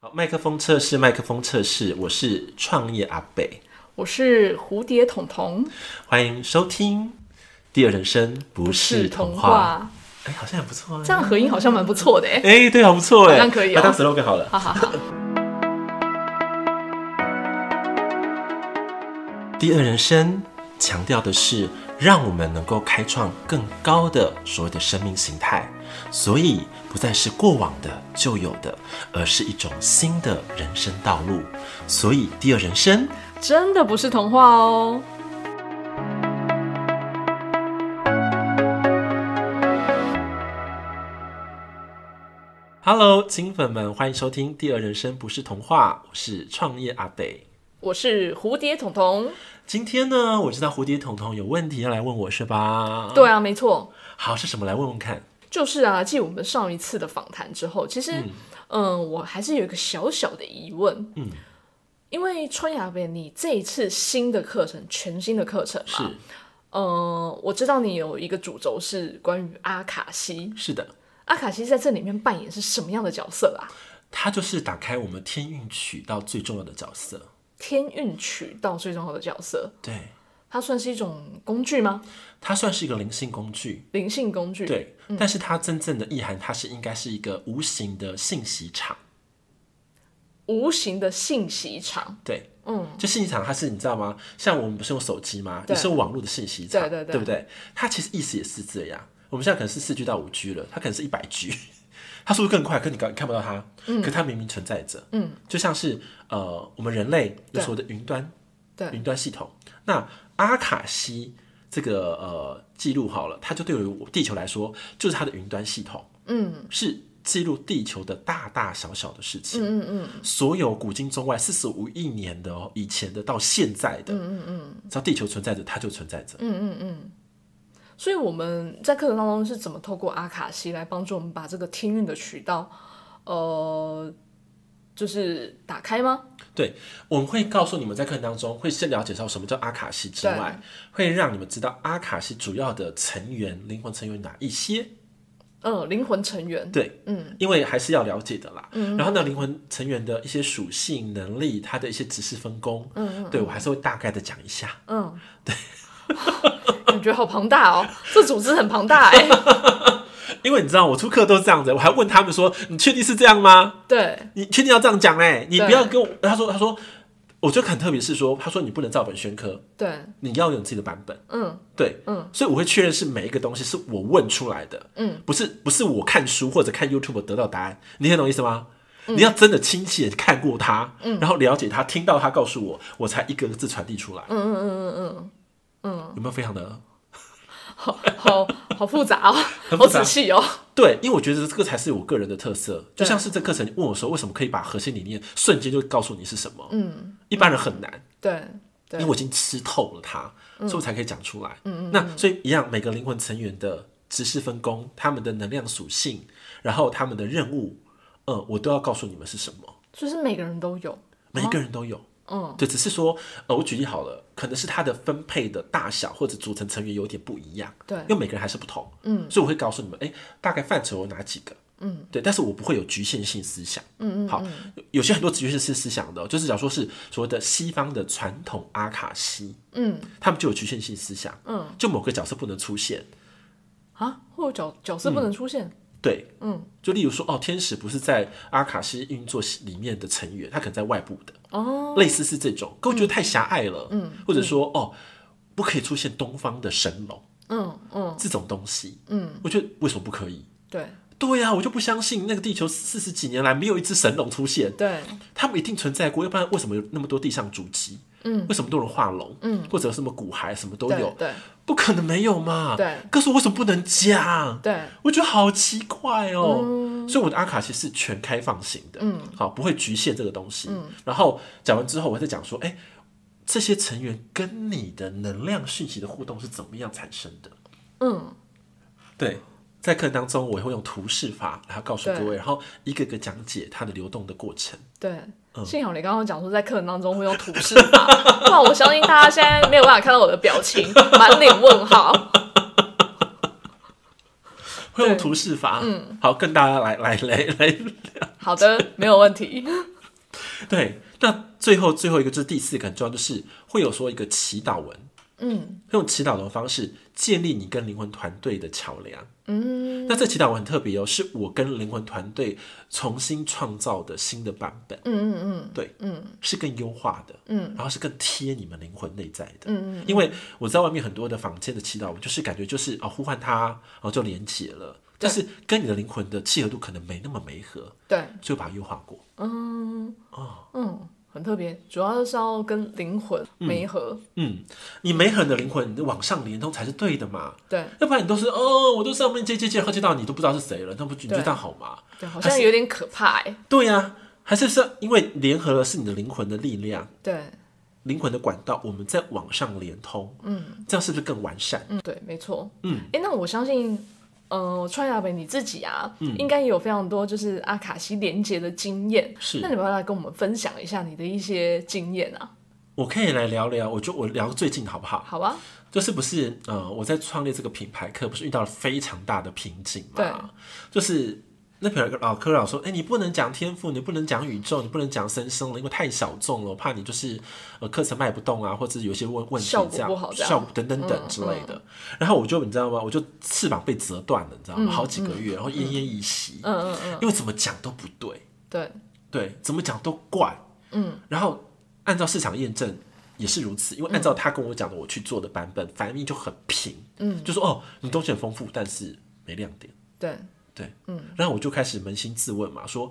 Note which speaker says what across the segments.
Speaker 1: 好，麦克风测试，麦克风测试，我是创业阿北，
Speaker 2: 我是蝴蝶彤彤，
Speaker 1: 欢迎收听《第二人生不是童话》。哎，好像很不错啊，
Speaker 2: 这样合音好像蛮不错的哎。
Speaker 1: 哎，对，好不错哎，
Speaker 2: 好像可以哦，
Speaker 1: 当 slogan 好了。
Speaker 2: 好好好。
Speaker 1: 第二人生强调的是，让我们能够开创更高的所谓的生命形态，所以不再是过往的旧有的，而是一种新的人生道路。所以，第二人生
Speaker 2: 真的不是童话哦。
Speaker 1: Hello，金粉们，欢迎收听《第二人生不是童话》，我是创业阿北，
Speaker 2: 我是蝴蝶彤彤。
Speaker 1: 今天呢，我知道蝴蝶彤彤有问题要来问我是吧？
Speaker 2: 对啊，没错。
Speaker 1: 好，是什么？来问问看。
Speaker 2: 就是啊，继我们上一次的访谈之后，其实，嗯，呃、我还是有一个小小的疑问。嗯，因为川雅贝，你这一次新的课程，全新的课程嘛，是。呃，我知道你有一个主轴是关于阿卡西。
Speaker 1: 是的。
Speaker 2: 阿卡西在这里面扮演是什么样的角色啊？
Speaker 1: 他就是打开我们天运渠道最重要的角色。
Speaker 2: 天运渠道最重要的角色。
Speaker 1: 对。
Speaker 2: 它算是一种工具吗？
Speaker 1: 它算是一个灵性工具。
Speaker 2: 灵性工具。
Speaker 1: 对。嗯、但是它真正的意涵，它是应该是一个无形的信息场。
Speaker 2: 无形的信息场。
Speaker 1: 对。嗯。就信息场，它是你知道吗？像我们不是用手机吗？也是用网络的信息场。对对对。对不对？它其实意思也是这样。我们现在可能是四 G 到五 G 了，它可能是一百 G，它速度更快，可你看看不到它，嗯，可它明明存在着，嗯，就像是呃，我们人类有所谓的云端，对，云端系统。那阿卡西这个呃记录好了，它就对于我地球来说，就是它的云端系统，嗯，是记录地球的大大小小的事情，嗯嗯，所有古今中外四十五亿年的以前的到现在的，嗯嗯嗯，只要地球存在着，它就存在着，嗯嗯嗯。
Speaker 2: 所以我们在课程当中是怎么透过阿卡西来帮助我们把这个听运的渠道，呃，就是打开吗？
Speaker 1: 对，我们会告诉你们在课程当中会先了解到什么叫阿卡西之外，会让你们知道阿卡西主要的成员、灵魂成员哪一些。
Speaker 2: 嗯，灵魂成员。
Speaker 1: 对，嗯，因为还是要了解的啦。嗯，然后呢，灵魂成员的一些属性、能力，它的一些指示分工，嗯，嗯，对我还是会大概的讲一下。嗯，
Speaker 2: 对。好庞大哦，这组织很庞大哎。
Speaker 1: 因为你知道，我出课都是这样子，我还问他们说：“你确定是这样吗？”
Speaker 2: 对，
Speaker 1: 你确定要这样讲哎？你不要跟我。他说：“他说，我觉得很特别，是说，他说你不能照本宣科，
Speaker 2: 对，
Speaker 1: 你要有自己的版本。”嗯，对，嗯，所以我会确认是每一个东西是我问出来的，嗯，不是不是我看书或者看 YouTube 得到答案，你听懂意思吗？嗯、你要真的亲切看过他，嗯，然后了解他，听到他告诉我，我才一个个字传递出来。嗯嗯嗯嗯嗯。嗯，有没有非常的
Speaker 2: 好好好复杂哦，好仔细哦。
Speaker 1: 对，因为我觉得这个才是我个人的特色。就像是这课程，你问我说为什么可以把核心理念瞬间就告诉你是什么？嗯，一般人很难。
Speaker 2: 对，因
Speaker 1: 为我已经吃透了它，所以我才可以讲出来。嗯嗯。那所以一样，每个灵魂成员的知识分工、他们的能量属性，然后他们的任务，嗯，我都要告诉你们是什么。
Speaker 2: 就是每个人都有，
Speaker 1: 每一个人都有。嗯，对，只是说，呃，我举例好了，可能是它的分配的大小或者组成成员有点不一样，对，因为每个人还是不同，嗯，所以我会告诉你们，哎，大概范畴有哪几个，嗯，对，但是我不会有局限性思想，嗯嗯，好，有些很多局限性思想的，就是假如说是所谓的西方的传统阿卡西，嗯，他们就有局限性思想，嗯，就某个角色不能出现，
Speaker 2: 啊，或者角角色不能出现。
Speaker 1: 对，嗯，就例如说，哦，天使不是在阿卡西运作里面的成员，他可能在外部的，哦，类似是这种，可我觉得太狭隘了，嗯，或者说，哦，不可以出现东方的神龙，嗯嗯，这种东西，嗯，我觉得为什么不可以？
Speaker 2: 对，
Speaker 1: 对呀，我就不相信那个地球四十几年来没有一只神龙出现，
Speaker 2: 对，
Speaker 1: 他们一定存在过，要不然为什么有那么多地上足迹？嗯，为什么都能画龙？嗯，或者什么骨骸什么都有？对，不可能没有嘛。对，可是我为什么不能讲？对，我觉得好奇怪哦。所以我的阿卡西是全开放型的，嗯，好，不会局限这个东西。嗯，然后讲完之后，我再讲说，哎，这些成员跟你的能量讯息的互动是怎么样产生的？嗯，对。在课程当中，我会用图示法，然后告诉各位，然后一个个讲解它的流动的过程。
Speaker 2: 对，嗯、幸好你刚刚讲说在课程当中会用图示法，不然我相信大家现在没有办法看到我的表情，满脸问号。
Speaker 1: 会用图示法。嗯，好，跟大家来来来来。
Speaker 2: 好的，没有问题。
Speaker 1: 对，那最后最后一个就是第四个很重要，就是会有说一个祈祷文。嗯，用祈祷的方式建立你跟灵魂团队的桥梁。嗯，那这祈祷文很特别哦，是我跟灵魂团队重新创造的新的版本。嗯嗯嗯，对，嗯，是更优化的。嗯，然后是更贴你们灵魂内在的。嗯嗯，因为我在外面很多的房间的祈祷文，就是感觉就是哦呼唤他，然后就连结了，但是跟你的灵魂的契合度可能没那么没合。对，就把它优化过。嗯
Speaker 2: 哦嗯。很特别，主要是要跟灵魂媒合。
Speaker 1: 嗯，你媒合的灵魂，你往上连通才是对的嘛。
Speaker 2: 对，
Speaker 1: 要不然你都是哦，我都上面接接接，接，接到你都不知道是谁了，那不你觉得这样好吗？
Speaker 2: 对，好像有点可怕哎。
Speaker 1: 对呀、啊，还是是因为联合了是你的灵魂的力量。
Speaker 2: 对，
Speaker 1: 灵魂的管道，我们在往上连通。嗯，这样是不是更完善？
Speaker 2: 嗯，对，没错。嗯，哎、欸，那我相信。呃，川雅北你自己啊，嗯、应该也有非常多就是阿卡西连接的经验。是，那你要不要来跟我们分享一下你的一些经验啊？
Speaker 1: 我可以来聊聊，我就我聊最近好不好？
Speaker 2: 好啊。
Speaker 1: 就是不是呃，我在创立这个品牌课，不是遇到了非常大的瓶颈嘛？
Speaker 2: 对，
Speaker 1: 就是。那边有个老科老说：“哎、欸，你不能讲天赋，你不能讲宇宙，你不能讲生生了，因为太小众了，我怕你就是呃课程卖不动啊，或者有些问问题这样，效果不好等等等之类的。然后我就你知道吗？我就翅膀被折断了，你知道吗？嗯、好几个月，然后奄奄一息。嗯嗯嗯，因为怎么讲都不对，
Speaker 2: 对
Speaker 1: 对，怎么讲都怪。嗯，然后按照市场验证也是如此，因为按照他跟我讲的，我去做的版本，嗯、反应就很平。嗯，就说哦，你东西很丰富，但是没亮点。
Speaker 2: 对。”
Speaker 1: 对，嗯，然后我就开始扪心自问嘛，说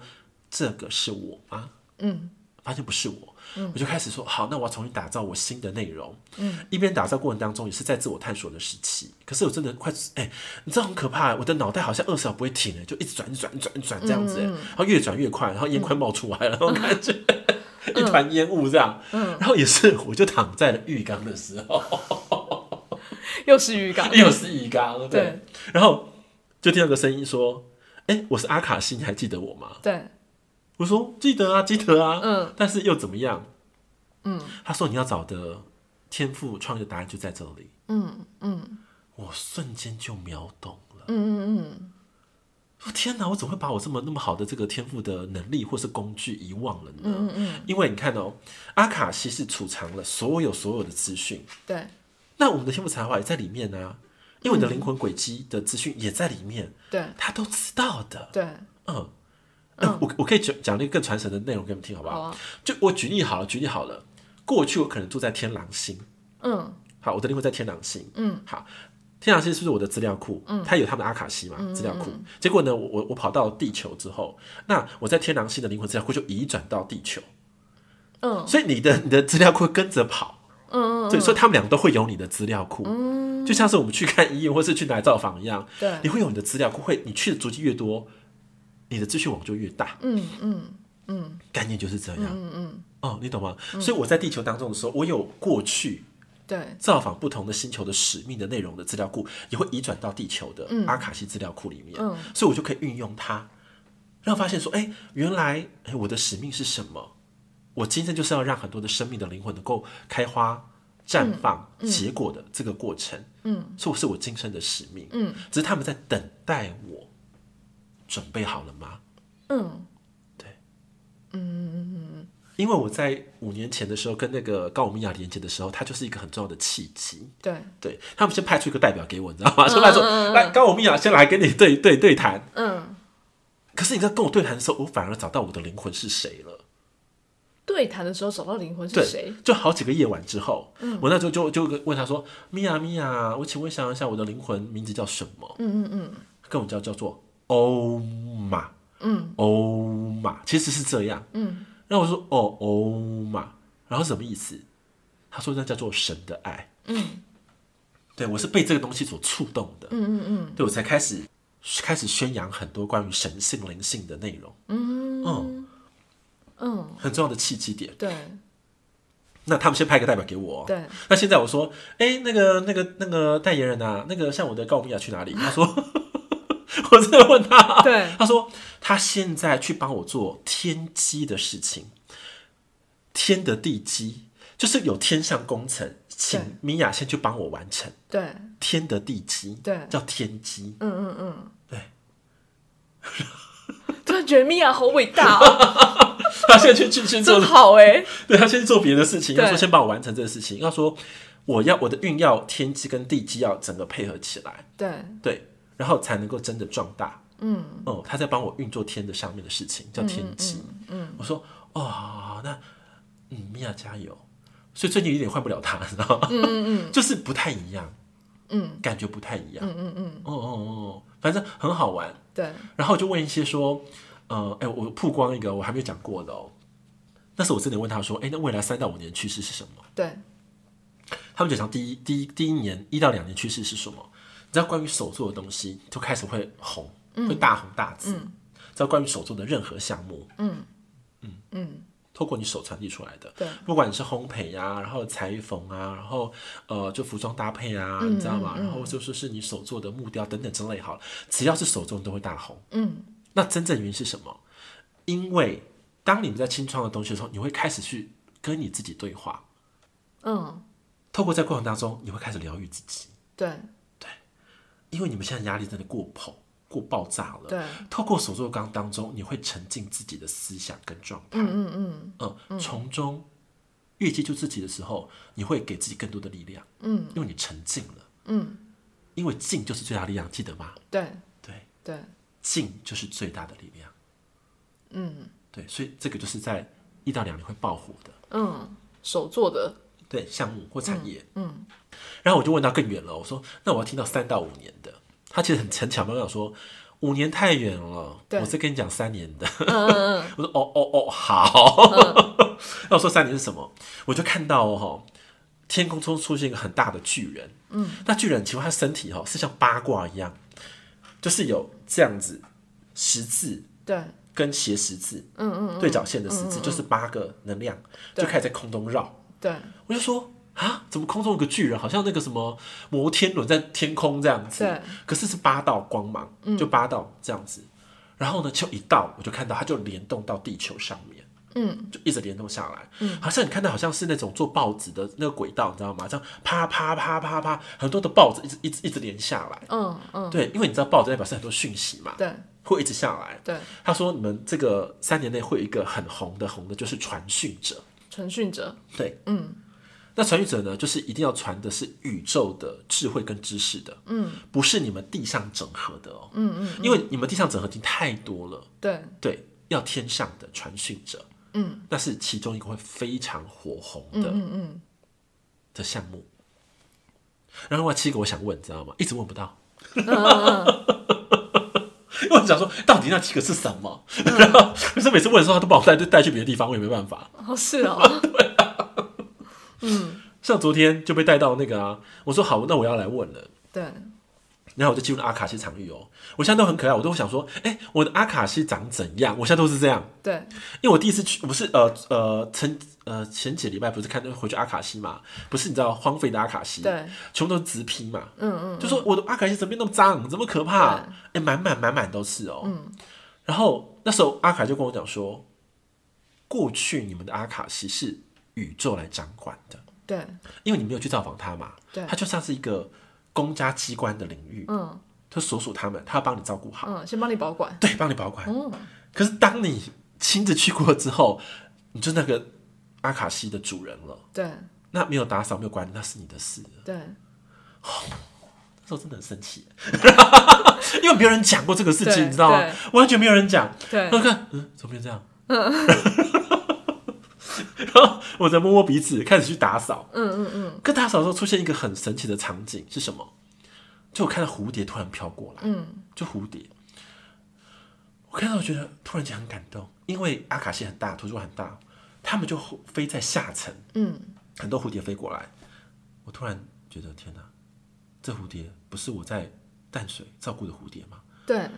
Speaker 1: 这个是我吗？嗯，发现不是我，嗯，我就开始说好，那我要重新打造我新的内容，嗯，一边打造过程当中也是在自我探索的时期，可是我真的快，哎，你知道很可怕，我的脑袋好像二十秒不会停的，就一直转转转转这样子，嗯，然后越转越快，然后烟快冒出来了，然后感觉 一团烟雾这样，嗯，然后也是我就躺在了浴缸的时候，
Speaker 2: 又是浴缸，
Speaker 1: 又是浴缸，对，对。然后。就听到个声音说：“哎、欸，我是阿卡西，你还记得我吗？”
Speaker 2: 对，
Speaker 1: 我说：“记得啊，记得啊。”嗯，但是又怎么样？嗯，他说：“你要找的天赋创业答案就在这里。嗯”嗯嗯，我瞬间就秒懂了。嗯嗯嗯，说天哪，我怎么会把我这么那么好的这个天赋的能力或是工具遗忘了呢？嗯嗯，因为你看哦，阿卡西是储藏了所有所有的资讯。
Speaker 2: 对，
Speaker 1: 那我们的天赋才华也在里面呢、啊。因为你的灵魂轨迹的资讯也在里面，
Speaker 2: 对，
Speaker 1: 他都知道的，
Speaker 2: 对，
Speaker 1: 嗯，嗯，我我可以讲讲那个更传神的内容给你们听，好不好？好啊。就我举例好了，举例好了，过去我可能住在天狼星，嗯，好，我的灵魂在天狼星，嗯，好，天狼星是不是我的资料库？嗯，它有他们的阿卡西嘛，资料库。结果呢，我我我跑到地球之后，那我在天狼星的灵魂资料库就移转到地球，嗯，所以你的你的资料库跟着跑，对，所以他们两个都会有你的资料库，嗯。就像是我们去看医院或是去来造访一样，对，你会有你的资料库，会你去的足迹越多，你的资讯网就越大。嗯嗯嗯，概念就是这样。嗯嗯，哦，你懂吗？所以我在地球当中的时候，我有过去对造访不同的星球的使命的内容的资料库，也会移转到地球的阿卡西资料库里面。嗯，所以我就可以运用它，然后发现说，哎，原来哎我的使命是什么？我今天就是要让很多的生命的灵魂能够开花。绽放结果的这个过程，嗯，是我是我今生的使命，嗯，只是他们在等待我，准备好了吗？嗯，对，嗯，因为我在五年前的时候跟那个高我米亚连接的时候，它就是一个很重要的契机，
Speaker 2: 对，
Speaker 1: 对他们先派出一个代表给我，你知道吗？说来说，来高我米亚先来跟你对对对谈，嗯，可是你在跟我对谈的时候，我反而找到我的灵魂是谁了。
Speaker 2: 对谈的时候找到灵魂是谁？
Speaker 1: 就好几个夜晚之后，嗯、我那时候就就问他说：“米娅米娅，我请问想一下，我的灵魂名字叫什么？”嗯嗯嗯，跟我叫叫做欧玛，嗯，欧玛其实是这样，嗯，然后我说：“哦，欧玛，然后什么意思？”他说：“那叫做神的爱。”嗯，对我是被这个东西所触动的，嗯嗯嗯，对我才开始开始宣扬很多关于神性灵性的内容，嗯。嗯。嗯，很重要的契机点。
Speaker 2: 对，
Speaker 1: 那他们先派个代表给我。
Speaker 2: 对，
Speaker 1: 那现在我说，哎、欸，那个、那个、那个代言人啊，那个像我的高米亚去哪里？他说，我真的问他，
Speaker 2: 对，
Speaker 1: 他说他现在去帮我做天机的事情，天的地基，就是有天上工程，请米娅先去帮我完成。
Speaker 2: 对，
Speaker 1: 天的地基，
Speaker 2: 对，
Speaker 1: 叫天机。
Speaker 2: 嗯嗯嗯，
Speaker 1: 对。
Speaker 2: 突然觉得米娅好伟大哦，
Speaker 1: 他现在去去去做
Speaker 2: 好哎，
Speaker 1: 对，他先去做别的事情，要说先帮我完成这个事情，要说我要我的运要天机跟地基要整个配合起来，
Speaker 2: 对
Speaker 1: 对，然后才能够真的壮大。
Speaker 2: 嗯
Speaker 1: 哦，他在帮我运作天的上面的事情，叫天机。嗯，我说哦，那嗯，米娅加油。所以最近有点换不了他，你知道吗？嗯嗯嗯，就是不太一样，嗯，感觉不太一样，嗯嗯嗯，哦哦哦，反正很好玩，
Speaker 2: 对。
Speaker 1: 然后就问一些说，呃，哎，我曝光一个我还没有讲过的哦，那时候我真的问他说，哎，那未来三到五年趋势是什么？
Speaker 2: 对。
Speaker 1: 他们就讲第一第一第一年一到两年趋势是什么？你知道关于手做的东西就开始会红，会大红大紫。知道关于手做的任何项目，嗯嗯嗯。透过你手传递出来的，
Speaker 2: 对，
Speaker 1: 不管你是烘焙呀、啊，然后裁缝啊，然后呃，就服装搭配啊，嗯、你知道吗？嗯、然后就是是你手做的木雕等等之类，好了，只要是手作都会大红。嗯，那真正原因是什么？因为当你们在清创的东西的时候，你会开始去跟你自己对话。嗯，透过在过程当中，你会开始疗愈自己。
Speaker 2: 对
Speaker 1: 对，因为你们现在压力真的过膨。过爆炸了。
Speaker 2: 对，
Speaker 1: 透过手作缸当中，你会沉浸自己的思想跟状态。
Speaker 2: 嗯嗯
Speaker 1: 嗯嗯，从中越接触自己的时候，你会给自己更多的力量。嗯，因为你沉浸了。嗯，因为静就是最大力量，记得吗？
Speaker 2: 对
Speaker 1: 对
Speaker 2: 对，
Speaker 1: 静就是最大的力量。
Speaker 2: 嗯，
Speaker 1: 对，所以这个就是在一到两年会爆火的。
Speaker 2: 嗯，手做的
Speaker 1: 对项目或产业。嗯，然后我就问到更远了，我说：“那我要听到三到五年的。”他其实很很巧妙，跟我说五年太远了，我是跟你讲三年的。嗯、我说哦哦哦，好。那、嗯、我说三年是什么？我就看到哦，天空中出现一个很大的巨人。嗯，那巨人其实他身体哈是像八卦一样，就是有这样子十字，
Speaker 2: 对，
Speaker 1: 跟斜十字，
Speaker 2: 嗯嗯，
Speaker 1: 对角线的十字，就是八个能量，就开始在空中绕。
Speaker 2: 对，
Speaker 1: 我就说。啊！怎么空中有个巨人，好像那个什么摩天轮在天空这样子？
Speaker 2: 对。
Speaker 1: 可是是八道光芒，就八道这样子。嗯、然后呢，就一道，我就看到它就联动到地球上面，嗯，就一直联动下来，嗯，好像你看到好像是那种做报纸的那个轨道，你知道吗？这样啪啪啪啪啪，很多的报纸一直一直一直连下来，
Speaker 2: 嗯嗯，
Speaker 1: 对，因为你知道报纸代表是很多讯息嘛，
Speaker 2: 对，
Speaker 1: 会一直下来，
Speaker 2: 对。
Speaker 1: 他说你们这个三年内会有一个很红的红的，就是传讯者，
Speaker 2: 传讯者，
Speaker 1: 对，
Speaker 2: 嗯。
Speaker 1: 那传讯者呢，就是一定要传的是宇宙的智慧跟知识的，嗯，不是你们地上整合的哦，
Speaker 2: 嗯嗯，
Speaker 1: 因为你们地上整合已经太多了，
Speaker 2: 对。
Speaker 1: 对，要天上的传讯者，嗯，那是其中一个会非常火红的，
Speaker 2: 嗯嗯
Speaker 1: 的项目。然后另外七个我想问，知道吗？一直问不到，因为我想说到底那七个是什么，然后可是每次问的时候，他都把我带带去别的地方，我也没办法。
Speaker 2: 哦，是哦。
Speaker 1: 嗯，像昨天就被带到那个啊，我说好，那我要来问了。
Speaker 2: 对，
Speaker 1: 然后我就进入阿卡西场域哦，我现在都很可爱，我都想说，哎，我的阿卡西长怎样？我现在都是这样。
Speaker 2: 对，
Speaker 1: 因为我第一次去，不是呃呃前呃前几个礼拜不是看回去阿卡西嘛，不是你知道荒废的阿卡西，
Speaker 2: 对，
Speaker 1: 全部都是直批嘛，
Speaker 2: 嗯嗯，
Speaker 1: 就说我的阿卡西怎么变那么脏，怎么可怕？哎，满满满满都是哦。嗯，然后那时候阿卡就跟我讲说，过去你们的阿卡西是宇宙来掌管的。
Speaker 2: 对，
Speaker 1: 因为你没有去造访他嘛，
Speaker 2: 对，
Speaker 1: 他就像是一个公家机关的领域，
Speaker 2: 嗯，
Speaker 1: 就所属他们，他要帮你照顾好，
Speaker 2: 嗯，先帮你保管，
Speaker 1: 对，帮你保管，嗯。可是当你亲自去过之后，你就那个阿卡西的主人了，
Speaker 2: 对，
Speaker 1: 那没有打扫，没有管理，那是你的事，
Speaker 2: 对。
Speaker 1: 哦，那时候真的很生气，因为没有人讲过这个事情，你知道吗？完全没有人讲，
Speaker 2: 对。
Speaker 1: 我看，嗯，怎么变这样？嗯。然后我在摸摸鼻子，开始去打扫。
Speaker 2: 嗯嗯嗯。
Speaker 1: 跟打扫的时候出现一个很神奇的场景是什么？就我看到蝴蝶突然飘过来。
Speaker 2: 嗯。
Speaker 1: 就蝴蝶，我看到我觉得突然间很感动，因为阿卡西很大，图书馆很大，他们就飞在下层。
Speaker 2: 嗯。
Speaker 1: 很多蝴蝶飞过来，我突然觉得天哪，这蝴蝶不是我在淡水照顾的蝴蝶吗？
Speaker 2: 对。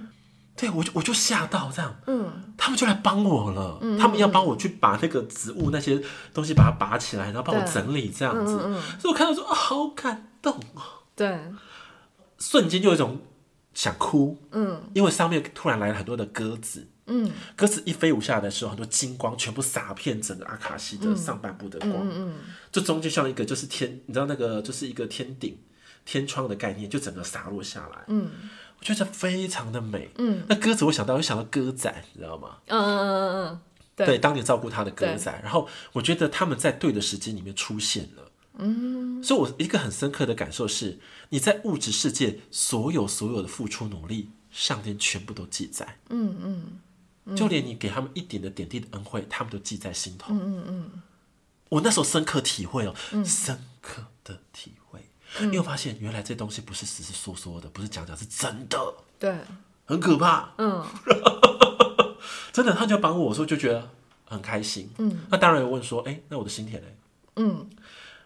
Speaker 1: 对，我就我就吓到这样，
Speaker 2: 嗯，
Speaker 1: 他们就来帮我了，嗯，他们要帮我去把那个植物那些东西把它拔起来，然后帮我整理这样子，所以我看到说啊，好感动哦，
Speaker 2: 对，
Speaker 1: 瞬间就有一种想哭，
Speaker 2: 嗯，
Speaker 1: 因为上面突然来了很多的鸽子，
Speaker 2: 嗯，
Speaker 1: 鸽子一飞舞下来的时候，很多金光全部洒遍整个阿卡西的上半部的光，嗯嗯，就中间像一个就是天，你知道那个就是一个天顶天窗的概念，就整个洒落下来，嗯，我觉得非常的美，嗯，那鸽子我想到我想到鸽仔，你知道吗？
Speaker 2: 嗯嗯嗯嗯，对，
Speaker 1: 对，当年照顾他的鸽仔，然后我觉得他们在对的时间里面出现了，嗯，所以我一个很深刻的感受是，你在物质世界所有所有的付出努力，上天全部都记载，嗯嗯。就连你给他们一点的点滴的恩惠，他们都记在心头。嗯嗯嗯，我那时候深刻体会哦，嗯、深刻的体会，嗯、因为我发现原来这东西不是只是说说的，不是讲讲，是真的。
Speaker 2: 对，
Speaker 1: 很可怕。
Speaker 2: 嗯，
Speaker 1: 真的，他就帮我说，就觉得很开心。嗯，那当然有问说，哎、欸，那我的心田呢？嗯，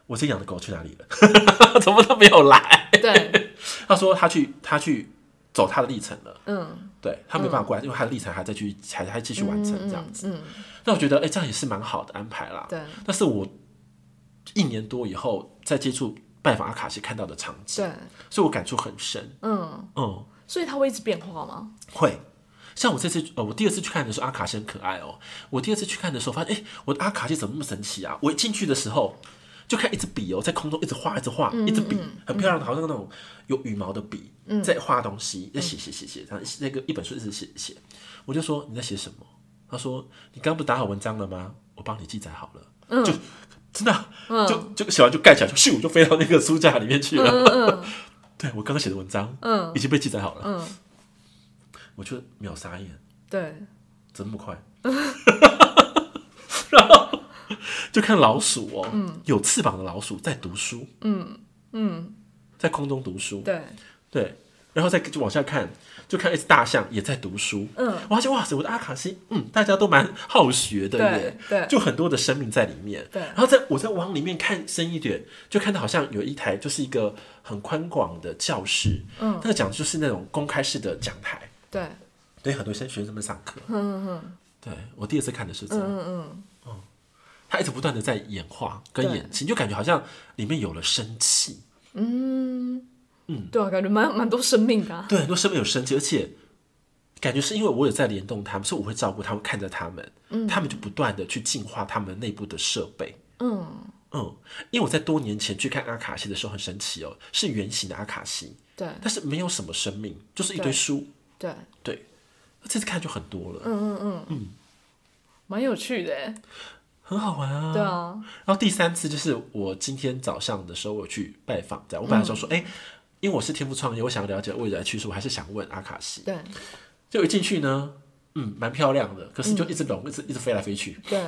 Speaker 1: 我这养的狗去哪里了？怎么都没有来？
Speaker 2: 对，
Speaker 1: 他说他去，他去。走他的历程了，嗯，对他没办法过来，因为他的历程还在去，还还继续完成这样子。嗯，那我觉得，哎，这样也是蛮好的安排啦。
Speaker 2: 对，
Speaker 1: 但是我一年多以后再接触拜访阿卡西看到的场景，对，所以我感触很深。
Speaker 2: 嗯嗯，所以它会一直变化吗？
Speaker 1: 会，像我这次，呃，我第二次去看的时候，阿卡西很可爱哦。我第二次去看的时候，发现，哎，我的阿卡西怎么那么神奇啊？我一进去的时候。就看一支笔哦，在空中一直画，一直画，一支笔很漂亮的，好像那种有羽毛的笔，在画东西，在写写写写，然后那个一本书一直写写。我就说你在写什么？他说你刚不是打好文章了吗？我帮你记载好了，就真的就就写完就盖起来，就咻就飞到那个书架里面去了。对，我刚刚写的文章，已经被记载好了。我就秒傻眼，
Speaker 2: 对，
Speaker 1: 怎么那么快？然后。就看老鼠哦，嗯、有翅膀的老鼠在读书，
Speaker 2: 嗯嗯，
Speaker 1: 在空中读书，
Speaker 2: 对。
Speaker 1: 对，然后再就往下看，就看一只大象也在读书，嗯，我发现哇塞，我的阿卡西，嗯，大家都蛮好学的耶，
Speaker 2: 对，对。
Speaker 1: 就很多的生命在里面，
Speaker 2: 对，
Speaker 1: 然后在我再往里面看深一点，就看到好像有一台就是一个很宽广的教室，嗯，那个讲的就是那种公开式的讲台，
Speaker 2: 对，
Speaker 1: 对，很多学学生们上课，
Speaker 2: 嗯嗯，
Speaker 1: 对我第一次看的是这样，
Speaker 2: 嗯嗯。
Speaker 1: 他一直不断的在演化跟演进，就感觉好像里面有了生气。
Speaker 2: 嗯嗯，对啊，感觉蛮蛮多生命的、啊。
Speaker 1: 对，很多生命有生气，而且感觉是因为我有在联动他们，所以我会照顾他们，看着他们，嗯、他们就不断的去进化他们内部的设备。嗯。嗯，因为我在多年前去看阿卡西的时候很神奇哦，是圆形的阿卡西，
Speaker 2: 对，
Speaker 1: 但是没有什么生命，就是一堆书。
Speaker 2: 对。
Speaker 1: 对，这次看就很多了。
Speaker 2: 嗯嗯嗯。嗯，蛮、嗯、有趣的。
Speaker 1: 很好玩啊！
Speaker 2: 对啊，
Speaker 1: 然后第三次就是我今天早上的时候，我去拜访，这样我本来想说，哎、嗯欸，因为我是天赋创业，我想要了解未来趋势，我还是想问阿卡西。
Speaker 2: 对，
Speaker 1: 就一进去呢，嗯，蛮漂亮的，可是就一只龙，一直一直飞来飞去。
Speaker 2: 对，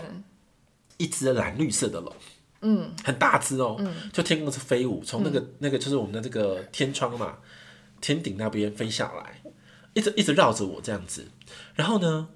Speaker 1: 一只蓝绿色的龙，
Speaker 2: 嗯，
Speaker 1: 很大只哦，嗯，就天空是飞舞，从那个、嗯、那个就是我们的这个天窗嘛，天顶那边飞下来，一直一直绕着我这样子，然后呢，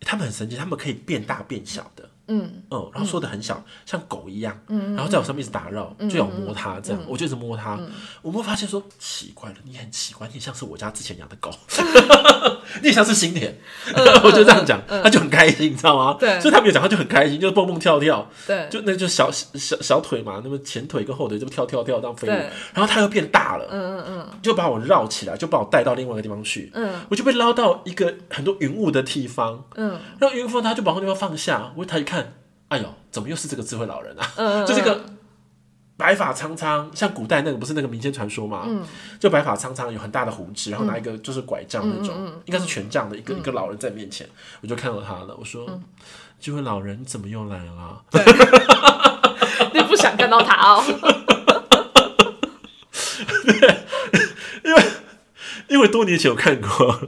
Speaker 1: 他们很神奇，他们可以变大变小的。
Speaker 2: 嗯。
Speaker 1: 嗯，然后说的很小，像狗一样，然后在我上面一直打绕，就想摸它，这样，我就一直摸它。我们会发现说，奇怪了，你很奇怪，你像是我家之前养的狗，你也像是新田，我就这样讲，他就很开心，你知道吗？
Speaker 2: 对，
Speaker 1: 所以他没有讲，他就很开心，就是蹦蹦跳跳，
Speaker 2: 对，
Speaker 1: 就那就小小小腿嘛，那么前腿跟后腿就跳跳跳这样飞，然后他又变大了，
Speaker 2: 嗯嗯嗯，
Speaker 1: 就把我绕起来，就把我带到另外一个地方去，
Speaker 2: 嗯，
Speaker 1: 我就被捞到一个很多云雾的地方，
Speaker 2: 嗯，
Speaker 1: 然后云雾他就把那地方放下，我抬一看。哎呦，怎么又是这个智慧老人啊？
Speaker 2: 嗯嗯、
Speaker 1: 就这个白发苍苍，像古代那个不是那个民间传说嘛？嗯、就白发苍苍，有很大的胡子，然后拿一个就是拐杖那种，嗯嗯嗯、应该是权杖的一个、嗯、一个老人在面前，我就看到他了。我说：“嗯、智慧老人，怎么又来了？”
Speaker 2: 对 你不想看到他哦？
Speaker 1: 对，因为因为多年前有看过，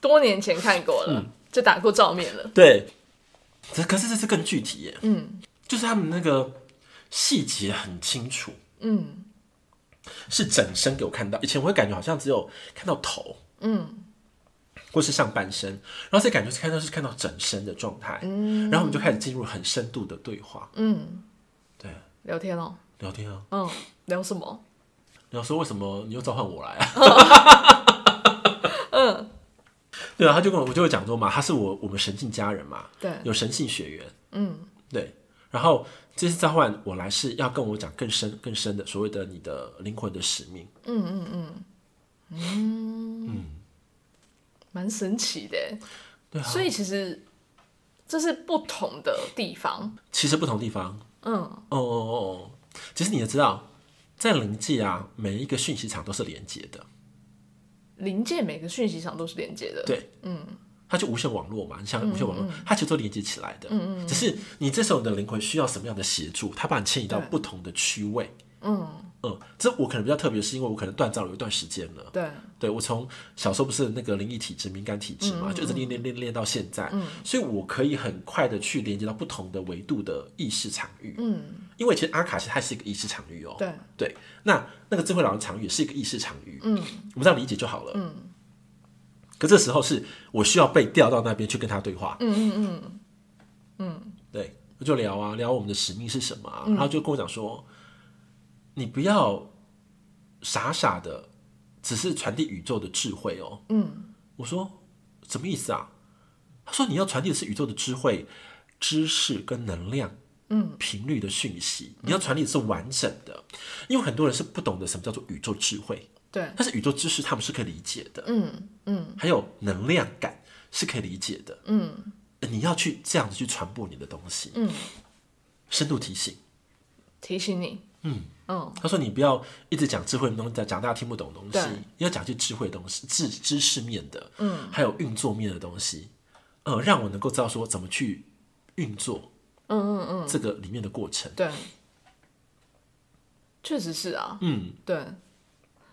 Speaker 2: 多年前看过了，嗯、就打过照面了。
Speaker 1: 对。这可是这是更具体耶，
Speaker 2: 嗯，
Speaker 1: 就是他们那个细节很清楚，
Speaker 2: 嗯，
Speaker 1: 是整身给我看到。以前我会感觉好像只有看到头，
Speaker 2: 嗯，
Speaker 1: 或是上半身，然后这感觉是看到是看到整身的状态，嗯，然后我们就开始进入很深度的对话，
Speaker 2: 嗯，
Speaker 1: 对，
Speaker 2: 聊天哦，
Speaker 1: 聊天啊，
Speaker 2: 嗯，聊什么？
Speaker 1: 聊说为什么你又召唤我来啊？
Speaker 2: 嗯。
Speaker 1: 对啊，他就跟我我就会讲说嘛，他是我我们神性家人嘛，
Speaker 2: 对，
Speaker 1: 有神性血缘，
Speaker 2: 嗯，
Speaker 1: 对。然后这次召唤我来是要跟我讲更深更深的所谓的你的灵魂的使命，
Speaker 2: 嗯嗯嗯嗯嗯，蛮神奇的。
Speaker 1: 对啊。
Speaker 2: 所以其实这是不同的地方。
Speaker 1: 其实不同地方。
Speaker 2: 嗯。
Speaker 1: 哦哦哦。其实你也知道，在灵界啊，每一个讯息场都是连接的。
Speaker 2: 灵界每个讯息场都是连接的。
Speaker 1: 对。嗯。它就无线网络嘛，你像无线网络，它其实都连接起来的。嗯嗯。只是你这时候你的灵魂需要什么样的协助，它把你迁移到不同的区位。嗯嗯，这我可能比较特别，是因为我可能锻造了一段时间了。
Speaker 2: 对。
Speaker 1: 对，我从小时候不是那个灵异体质、敏感体质嘛，就一直练练练练到现在。嗯。所以我可以很快的去连接到不同的维度的意识场域。嗯。因为其实阿卡西它是一个意识场域哦。
Speaker 2: 对。
Speaker 1: 对。那那个智慧老人场域也是一个意识场域。嗯。我们这样理解就好了。嗯。可这时候是我需要被调到那边去跟他对话。嗯嗯嗯嗯，对，我就聊啊，聊我们的使命是什么啊，然后就跟我讲说，你不要傻傻的只是传递宇宙的智慧哦。嗯，我说什么意思啊？他说你要传递的是宇宙的智慧、知识跟能量，嗯，频率的讯息，你要传递的是完整的，因为很多人是不懂得什么叫做宇宙智慧。
Speaker 2: 对，
Speaker 1: 但是宇宙知识他们是可以理解的，嗯嗯，还有能量感是可以理解的，嗯，你要去这样子去传播你的东西，嗯，深度提醒，
Speaker 2: 提醒你，嗯。嗯，
Speaker 1: 他说你不要一直讲智慧的东西，讲大家听不懂的东西，你要讲些智慧的东西，知知识面的，嗯，还有运作面的东西，呃，让我能够知道说怎么去运作，嗯嗯嗯，这个里面的过程，
Speaker 2: 对，确实是啊，嗯，对。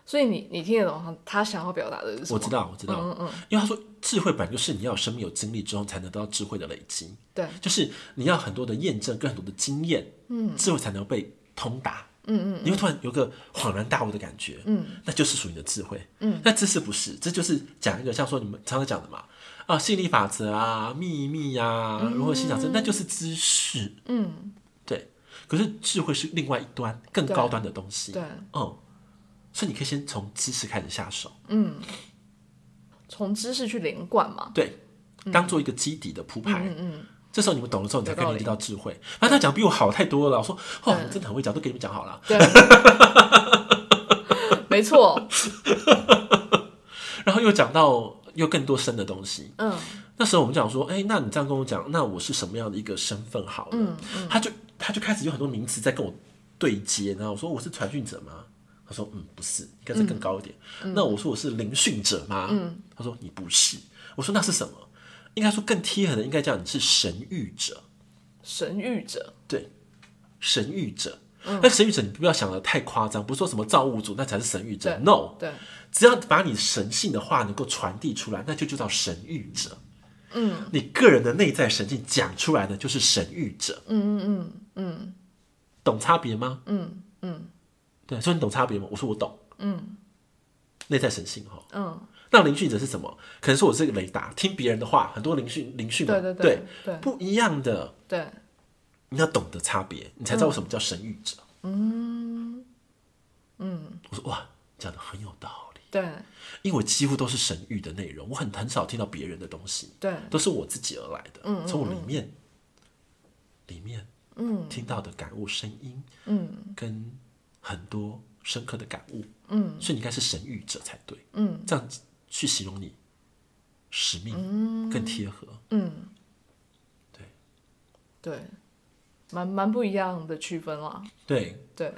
Speaker 2: 所以你你听得懂他他想要表达的是什么？
Speaker 1: 我知道，我知道，嗯嗯，因为他说智慧本来就是你要有生命有经历之后才能得到智慧的累积，
Speaker 2: 对，
Speaker 1: 就是你要很多的验证跟很多的经验，嗯，智慧才能被通达，嗯嗯，你会突然有个恍然大悟的感觉，嗯，那就是属于你的智慧，嗯，那知识不是，这就是讲一个像说你们常常讲的嘛，啊，吸引力法则啊，秘密啊，如何心想事，那就是知识，嗯，对，可是智慧是另外一端更高端的东西，
Speaker 2: 对，
Speaker 1: 嗯。所以你可以先从知识开始下手，
Speaker 2: 嗯，从知识去连贯嘛，
Speaker 1: 对，当做一个基底的铺排，嗯嗯，这时候你们懂了之后，你才可以连接到智慧。反正他讲比我好太多了，我说哦，我真的很会讲，都给你们讲好了，
Speaker 2: 对，没错。
Speaker 1: 然后又讲到又更多深的东西，嗯，那时候我们讲说，哎，那你这样跟我讲，那我是什么样的一个身份？好了，嗯嗯，他就他就开始有很多名词在跟我对接，然后我说我是传讯者吗？他说：“嗯，不是，应该是更高一点。嗯、那我说我是聆讯者吗？嗯、他说你不是。我说那是什么？应该说更贴合的，应该叫你是神谕者。
Speaker 2: 神谕者，
Speaker 1: 对，神谕者。嗯、但神谕者你不要想的太夸张，不是说什么造物主那才是神谕者。No，
Speaker 2: 对，
Speaker 1: 只要把你神性的话能够传递出来，那就就叫神谕者。嗯，你个人的内在神性讲出来的就是神谕者。嗯嗯嗯嗯，懂差别吗？嗯嗯。嗯对，所以你懂差别吗？我说我懂。嗯，内在神性哈。嗯，那灵讯者是什么？可能是我这个雷达，听别人的话，很多灵讯灵讯嘛，对对对，对不一样的。
Speaker 2: 对，
Speaker 1: 你要懂得差别，你才知道什么叫神谕者。嗯。嗯，我说哇，讲的很有道理。
Speaker 2: 对，
Speaker 1: 因为我几乎都是神谕的内容，我很很少听到别人的东西。
Speaker 2: 对，
Speaker 1: 都是我自己而来的。嗯，从我里面里面嗯。听到的感悟声音嗯。跟。很多深刻的感悟，嗯，所以你应该是神谕者才对，嗯，这样去形容你使命更贴合，嗯，对，
Speaker 2: 对，蛮蛮不一样的区分啦，
Speaker 1: 对。
Speaker 2: 对，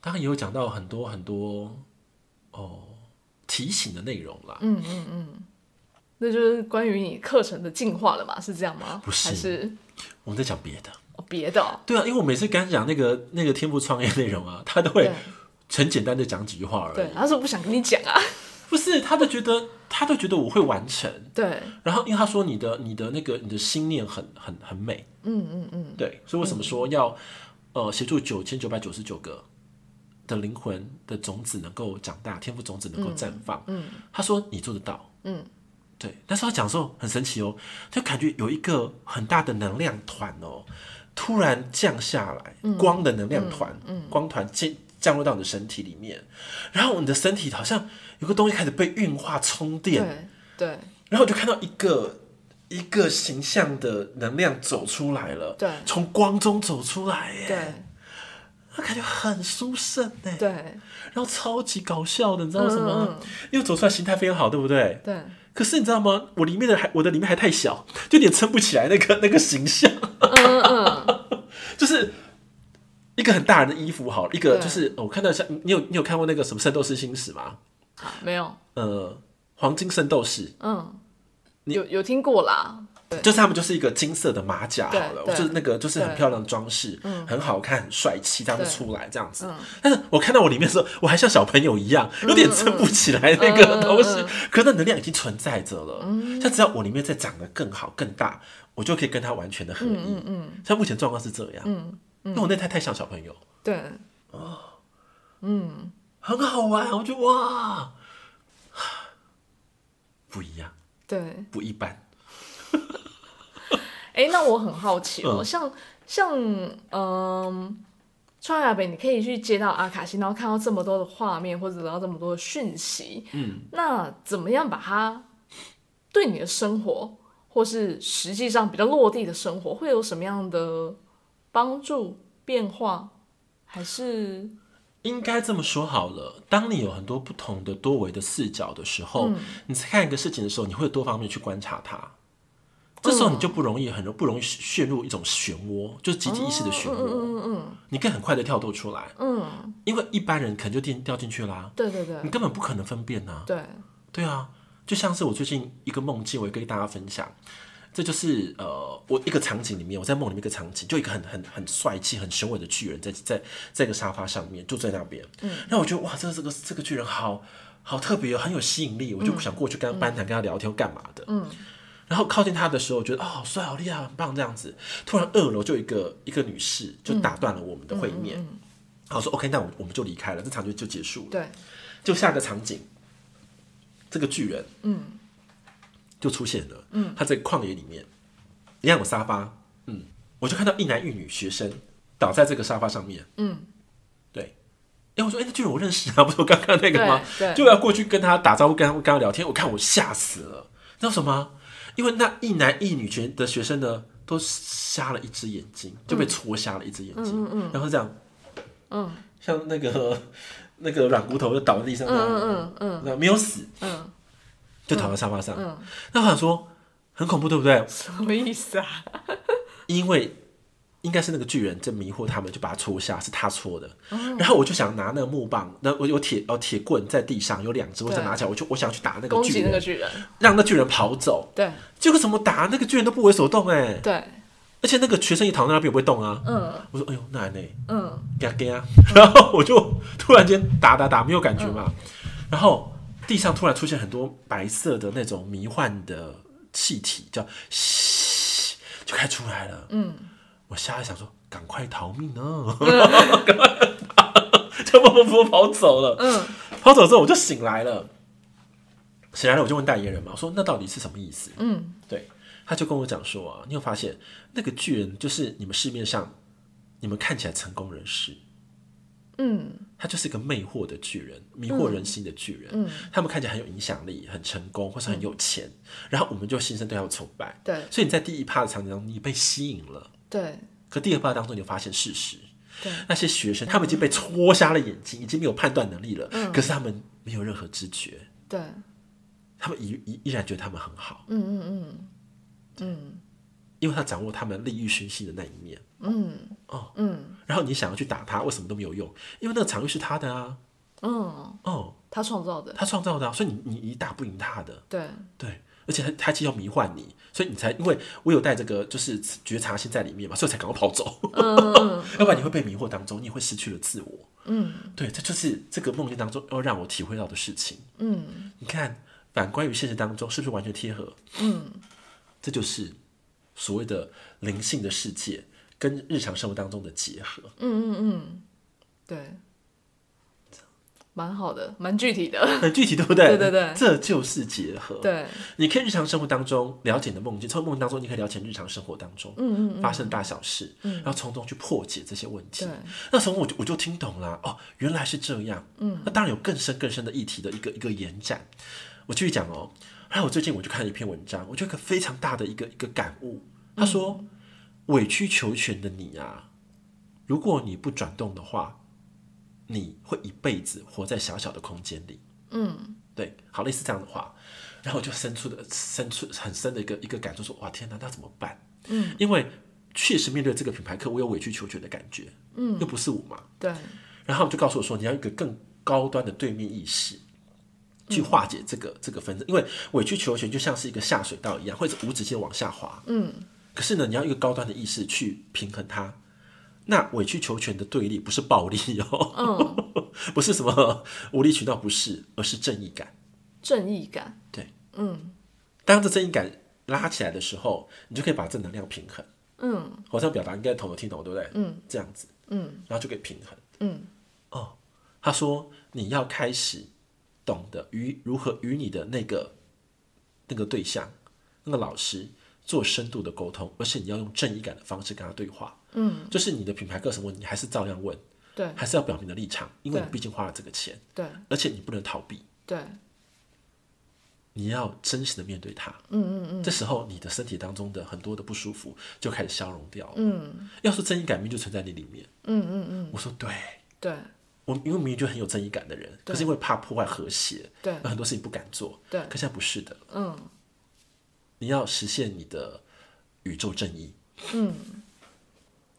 Speaker 1: 刚刚也有讲到很多很多哦提醒的内容啦，
Speaker 2: 嗯嗯嗯，那就是关于你课程的进化了嘛，是这样吗？
Speaker 1: 不是，
Speaker 2: 还是？
Speaker 1: 我们在讲别的。
Speaker 2: 别的、哦，
Speaker 1: 对啊，因为我每次跟他讲那个那个天赋创业内容啊，他都会很简单的讲几句话而已。
Speaker 2: 对，他说不想跟你讲啊，
Speaker 1: 不是，他都觉得他都觉得我会完成。
Speaker 2: 对，
Speaker 1: 然后因为他说你的你的那个你的心念很很很美，嗯嗯嗯，对，所以为什么说要、嗯、呃协助九千九百九十九个的灵魂的种子能够长大，天赋种子能够绽放？嗯，嗯他说你做得到，嗯，对，但是他讲的时候很神奇哦，就感觉有一个很大的能量团哦。突然降下来，光的能量团，嗯光团降降落到你的身体里面，然后你的身体好像有个东西开始被运化充电，
Speaker 2: 对，对，
Speaker 1: 然后我就看到一个一个形象的能量走出来了，
Speaker 2: 对，
Speaker 1: 从光中走出来，耶，
Speaker 2: 对，
Speaker 1: 那感觉很殊胜呢。
Speaker 2: 对，
Speaker 1: 然后超级搞笑的，你知道为什么？因为走出来形态非常好，对不对？
Speaker 2: 对。
Speaker 1: 可是你知道吗？我里面的还我的里面还太小，就有点撑不起来那个 那个形象。
Speaker 2: 嗯嗯。
Speaker 1: 就是一个很大人的衣服，好，一个就是我看到像你有你有看过那个什么《圣斗士星矢》吗？
Speaker 2: 没有。
Speaker 1: 呃，黄金圣斗士。
Speaker 2: 嗯。有有听过啦。
Speaker 1: 就是他们就是一个金色的马甲好了，就是那个就是很漂亮的装饰，很好看，很帅气，这样子出来这样子。但是我看到我里面的时候，我还像小朋友一样，有点撑不起来那个东西。可是那能量已经存在着了，像只要我里面再长得更好更大，我就可以跟他完全的合一。嗯像目前状况是这样，因为我那太太像小朋友。
Speaker 2: 对，哦，嗯，
Speaker 1: 很好玩，我觉得哇，不一样，
Speaker 2: 对，
Speaker 1: 不一般。
Speaker 2: 哎、欸，那我很好奇哦，嗯、像像嗯，川亚北，你可以去接到阿卡西，然后看到这么多的画面，或者得到这么多的讯息，
Speaker 1: 嗯，
Speaker 2: 那怎么样把它对你的生活，或是实际上比较落地的生活，会有什么样的帮助、变化？还是
Speaker 1: 应该这么说好了，当你有很多不同的多维的视角的时候，嗯、你在看一个事情的时候，你会多方面去观察它。这时候你就不容易，很容不容易陷入一种漩涡，就是集体意识的漩涡。嗯嗯嗯，你可以很快的跳脱出来。
Speaker 2: 嗯，
Speaker 1: 因为一般人可能就掉掉进去啦。
Speaker 2: 对对对，
Speaker 1: 你根本不可能分辨呐。
Speaker 2: 对，
Speaker 1: 对啊，就像是我最近一个梦境，我也跟大家分享。这就是呃，我一个场景里面，我在梦里面一个场景，就一个很很很帅气、很雄伟的巨人在，在在在一个沙发上面，就在那边。嗯，然后我觉得哇，这个这个这个巨人好好特别哦，很有吸引力，我就想过去跟他攀谈、跟他聊天、干嘛的。嗯。然后靠近他的时候，我觉得哦，好帅，好厉害，很棒，这样子。突然二楼就一个一个女士就打断了我们的会面，然后说 OK，那我我们就离开了，这场就就结束了。
Speaker 2: 对，
Speaker 1: 就下个场景，这个巨人
Speaker 2: 嗯
Speaker 1: 就出现了，嗯，他在旷野里面，一样有沙发，嗯，我就看到一男一女学生倒在这个沙发上面，
Speaker 2: 嗯，
Speaker 1: 对，哎，我说哎，那巨人我认识啊，不是我刚刚那个吗？对，就要过去跟他打招呼，跟他跟他聊天，我看我吓死了，知道什么？因为那一男一女学的学生呢，都瞎了一只眼睛，就被戳瞎了一只眼睛，
Speaker 2: 嗯嗯、
Speaker 1: 然后这样，
Speaker 2: 嗯，
Speaker 1: 像那个 那个软骨头就倒在地上，
Speaker 2: 嗯嗯嗯，
Speaker 1: 没有死，
Speaker 2: 嗯，
Speaker 1: 就躺在沙发上，
Speaker 2: 嗯，
Speaker 1: 那我想说很恐怖，对不对？
Speaker 2: 什么意思啊？
Speaker 1: 因为。应该是那个巨人在迷惑他们，就把他戳下，是他戳的。然后我就想拿那个木棒，那我有铁哦铁棍在地上有两只，我想拿起来，我就我想去打那个巨人，让那巨人跑走。
Speaker 2: 对，
Speaker 1: 结果怎么打那个巨人都不为所动哎。
Speaker 2: 对，
Speaker 1: 而且那个学生一躺在那边也不会动啊。
Speaker 2: 嗯，
Speaker 1: 我说哎呦那呢？
Speaker 2: 嗯，
Speaker 1: 给啊给啊，然后我就突然间打打打没有感觉嘛，然后地上突然出现很多白色的那种迷幻的气体，叫嘘，就开出来了。
Speaker 2: 嗯。
Speaker 1: 我吓了，想说赶快逃命呢，赶快 就噗噗噗跑走了。
Speaker 2: 嗯，
Speaker 1: 跑走之后我就醒来了，醒来了我就问代言人嘛，我说那到底是什么意思？
Speaker 2: 嗯，
Speaker 1: 对，他就跟我讲说啊，你有发现那个巨人就是你们市面上你们看起来成功人士，
Speaker 2: 嗯，
Speaker 1: 他就是一个魅惑的巨人，迷惑人心的巨人。
Speaker 2: 嗯，
Speaker 1: 他们看起来很有影响力，很成功，或是很有钱，然后我们就心生对他的崇拜。
Speaker 2: 对，
Speaker 1: 所以你在第一趴的场景中，你被吸引了。
Speaker 2: 对，
Speaker 1: 可第二趴当中，你就发现事实。
Speaker 2: 对，
Speaker 1: 那些学生他们已经被戳瞎了眼睛，已经没有判断能力了。
Speaker 2: 嗯，
Speaker 1: 可是他们没有任何知觉。
Speaker 2: 对，
Speaker 1: 他们依依依然觉得他们很好。
Speaker 2: 嗯嗯嗯嗯，
Speaker 1: 因为他掌握他们利欲熏心的那一面。
Speaker 2: 嗯
Speaker 1: 哦
Speaker 2: 嗯，
Speaker 1: 然后你想要去打他，为什么都没有用？因为那个场域是他的啊。
Speaker 2: 嗯
Speaker 1: 哦，
Speaker 2: 他创造的，
Speaker 1: 他创造的啊，所以你你你打不赢他的。
Speaker 2: 对
Speaker 1: 对。而且他他既要迷幻你，所以你才因为我有带这个就是觉察心在里面嘛，所以才赶快跑走。
Speaker 2: 嗯，
Speaker 1: 要不然你会被迷惑当中，你也会失去了自我。
Speaker 2: 嗯，
Speaker 1: 对，这就是这个梦境当中要让我体会到的事情。
Speaker 2: 嗯，
Speaker 1: 你看，反观于现实当中，是不是完全贴合？
Speaker 2: 嗯，
Speaker 1: 这就是所谓的灵性的世界跟日常生活当中的结合。
Speaker 2: 嗯嗯嗯，对。蛮好的，蛮具体的，
Speaker 1: 很具体，对不对？
Speaker 2: 对对对，
Speaker 1: 这就是结合。
Speaker 2: 对，
Speaker 1: 你可以日常生活当中了解你的梦境，从梦境当中你可以了解日常生活当中
Speaker 2: 嗯嗯
Speaker 1: 发生大小事，
Speaker 2: 嗯，
Speaker 1: 然后从中去破解这些问题。
Speaker 2: 对，
Speaker 1: 那从我就我就听懂了，哦，原来是这样。
Speaker 2: 嗯，
Speaker 1: 那当然有更深更深的议题的一个一个延展。我继续讲哦，还有我最近我就看了一篇文章，我觉得一个非常大的一个一个感悟。他说，委曲求全的你啊，如果你不转动的话，你会一辈子活在小小的空间里。嗯，对，好，类似这样的话，然后我就深处的深处很深的一个一个感受，说哇天哪，那怎么办？嗯，因为确实面对这个品牌客，我有委曲求全的感觉。嗯，又不是我嘛。
Speaker 2: 对。然
Speaker 1: 后就告诉我说，你要一个更高端的对面意识，去化解这个、嗯、这个纷争，因为委曲求全就像是一个下水道一样，或者无止境往下滑。嗯。可是呢，你要一个高端的意识去平衡它。那委曲求全的对立不是暴力哦，嗯，不是什么无理取闹，不是，而是正义感。
Speaker 2: 正义感，
Speaker 1: 对，嗯，当这正义感拉起来的时候，你就可以把正能量平衡。嗯，我这样表达应该懂得听懂，对不对？嗯，这样子，嗯，然后就可以平衡。嗯，哦，他说你要开始懂得与如何与你的那个那个对象，那个老师。做深度的沟通，而且你要用正义感的方式跟他对话。嗯，就是你的品牌客什么问题，还是照样问。对，还是要表明的立场，因为你毕竟花了这个钱。对，而且你不能逃避。对，你要真实的面对他。嗯嗯嗯。这时候，你的身体当中的很多的不舒服就开始消融掉了。嗯，要说正义感，明明就存在你里面。嗯嗯嗯。我说对。对。我因为明明就很有正义感的人，可是因为怕破坏和谐，对，有很多事情不敢做。对，可现在不是的。嗯。你要实现你的宇宙正义，
Speaker 2: 嗯，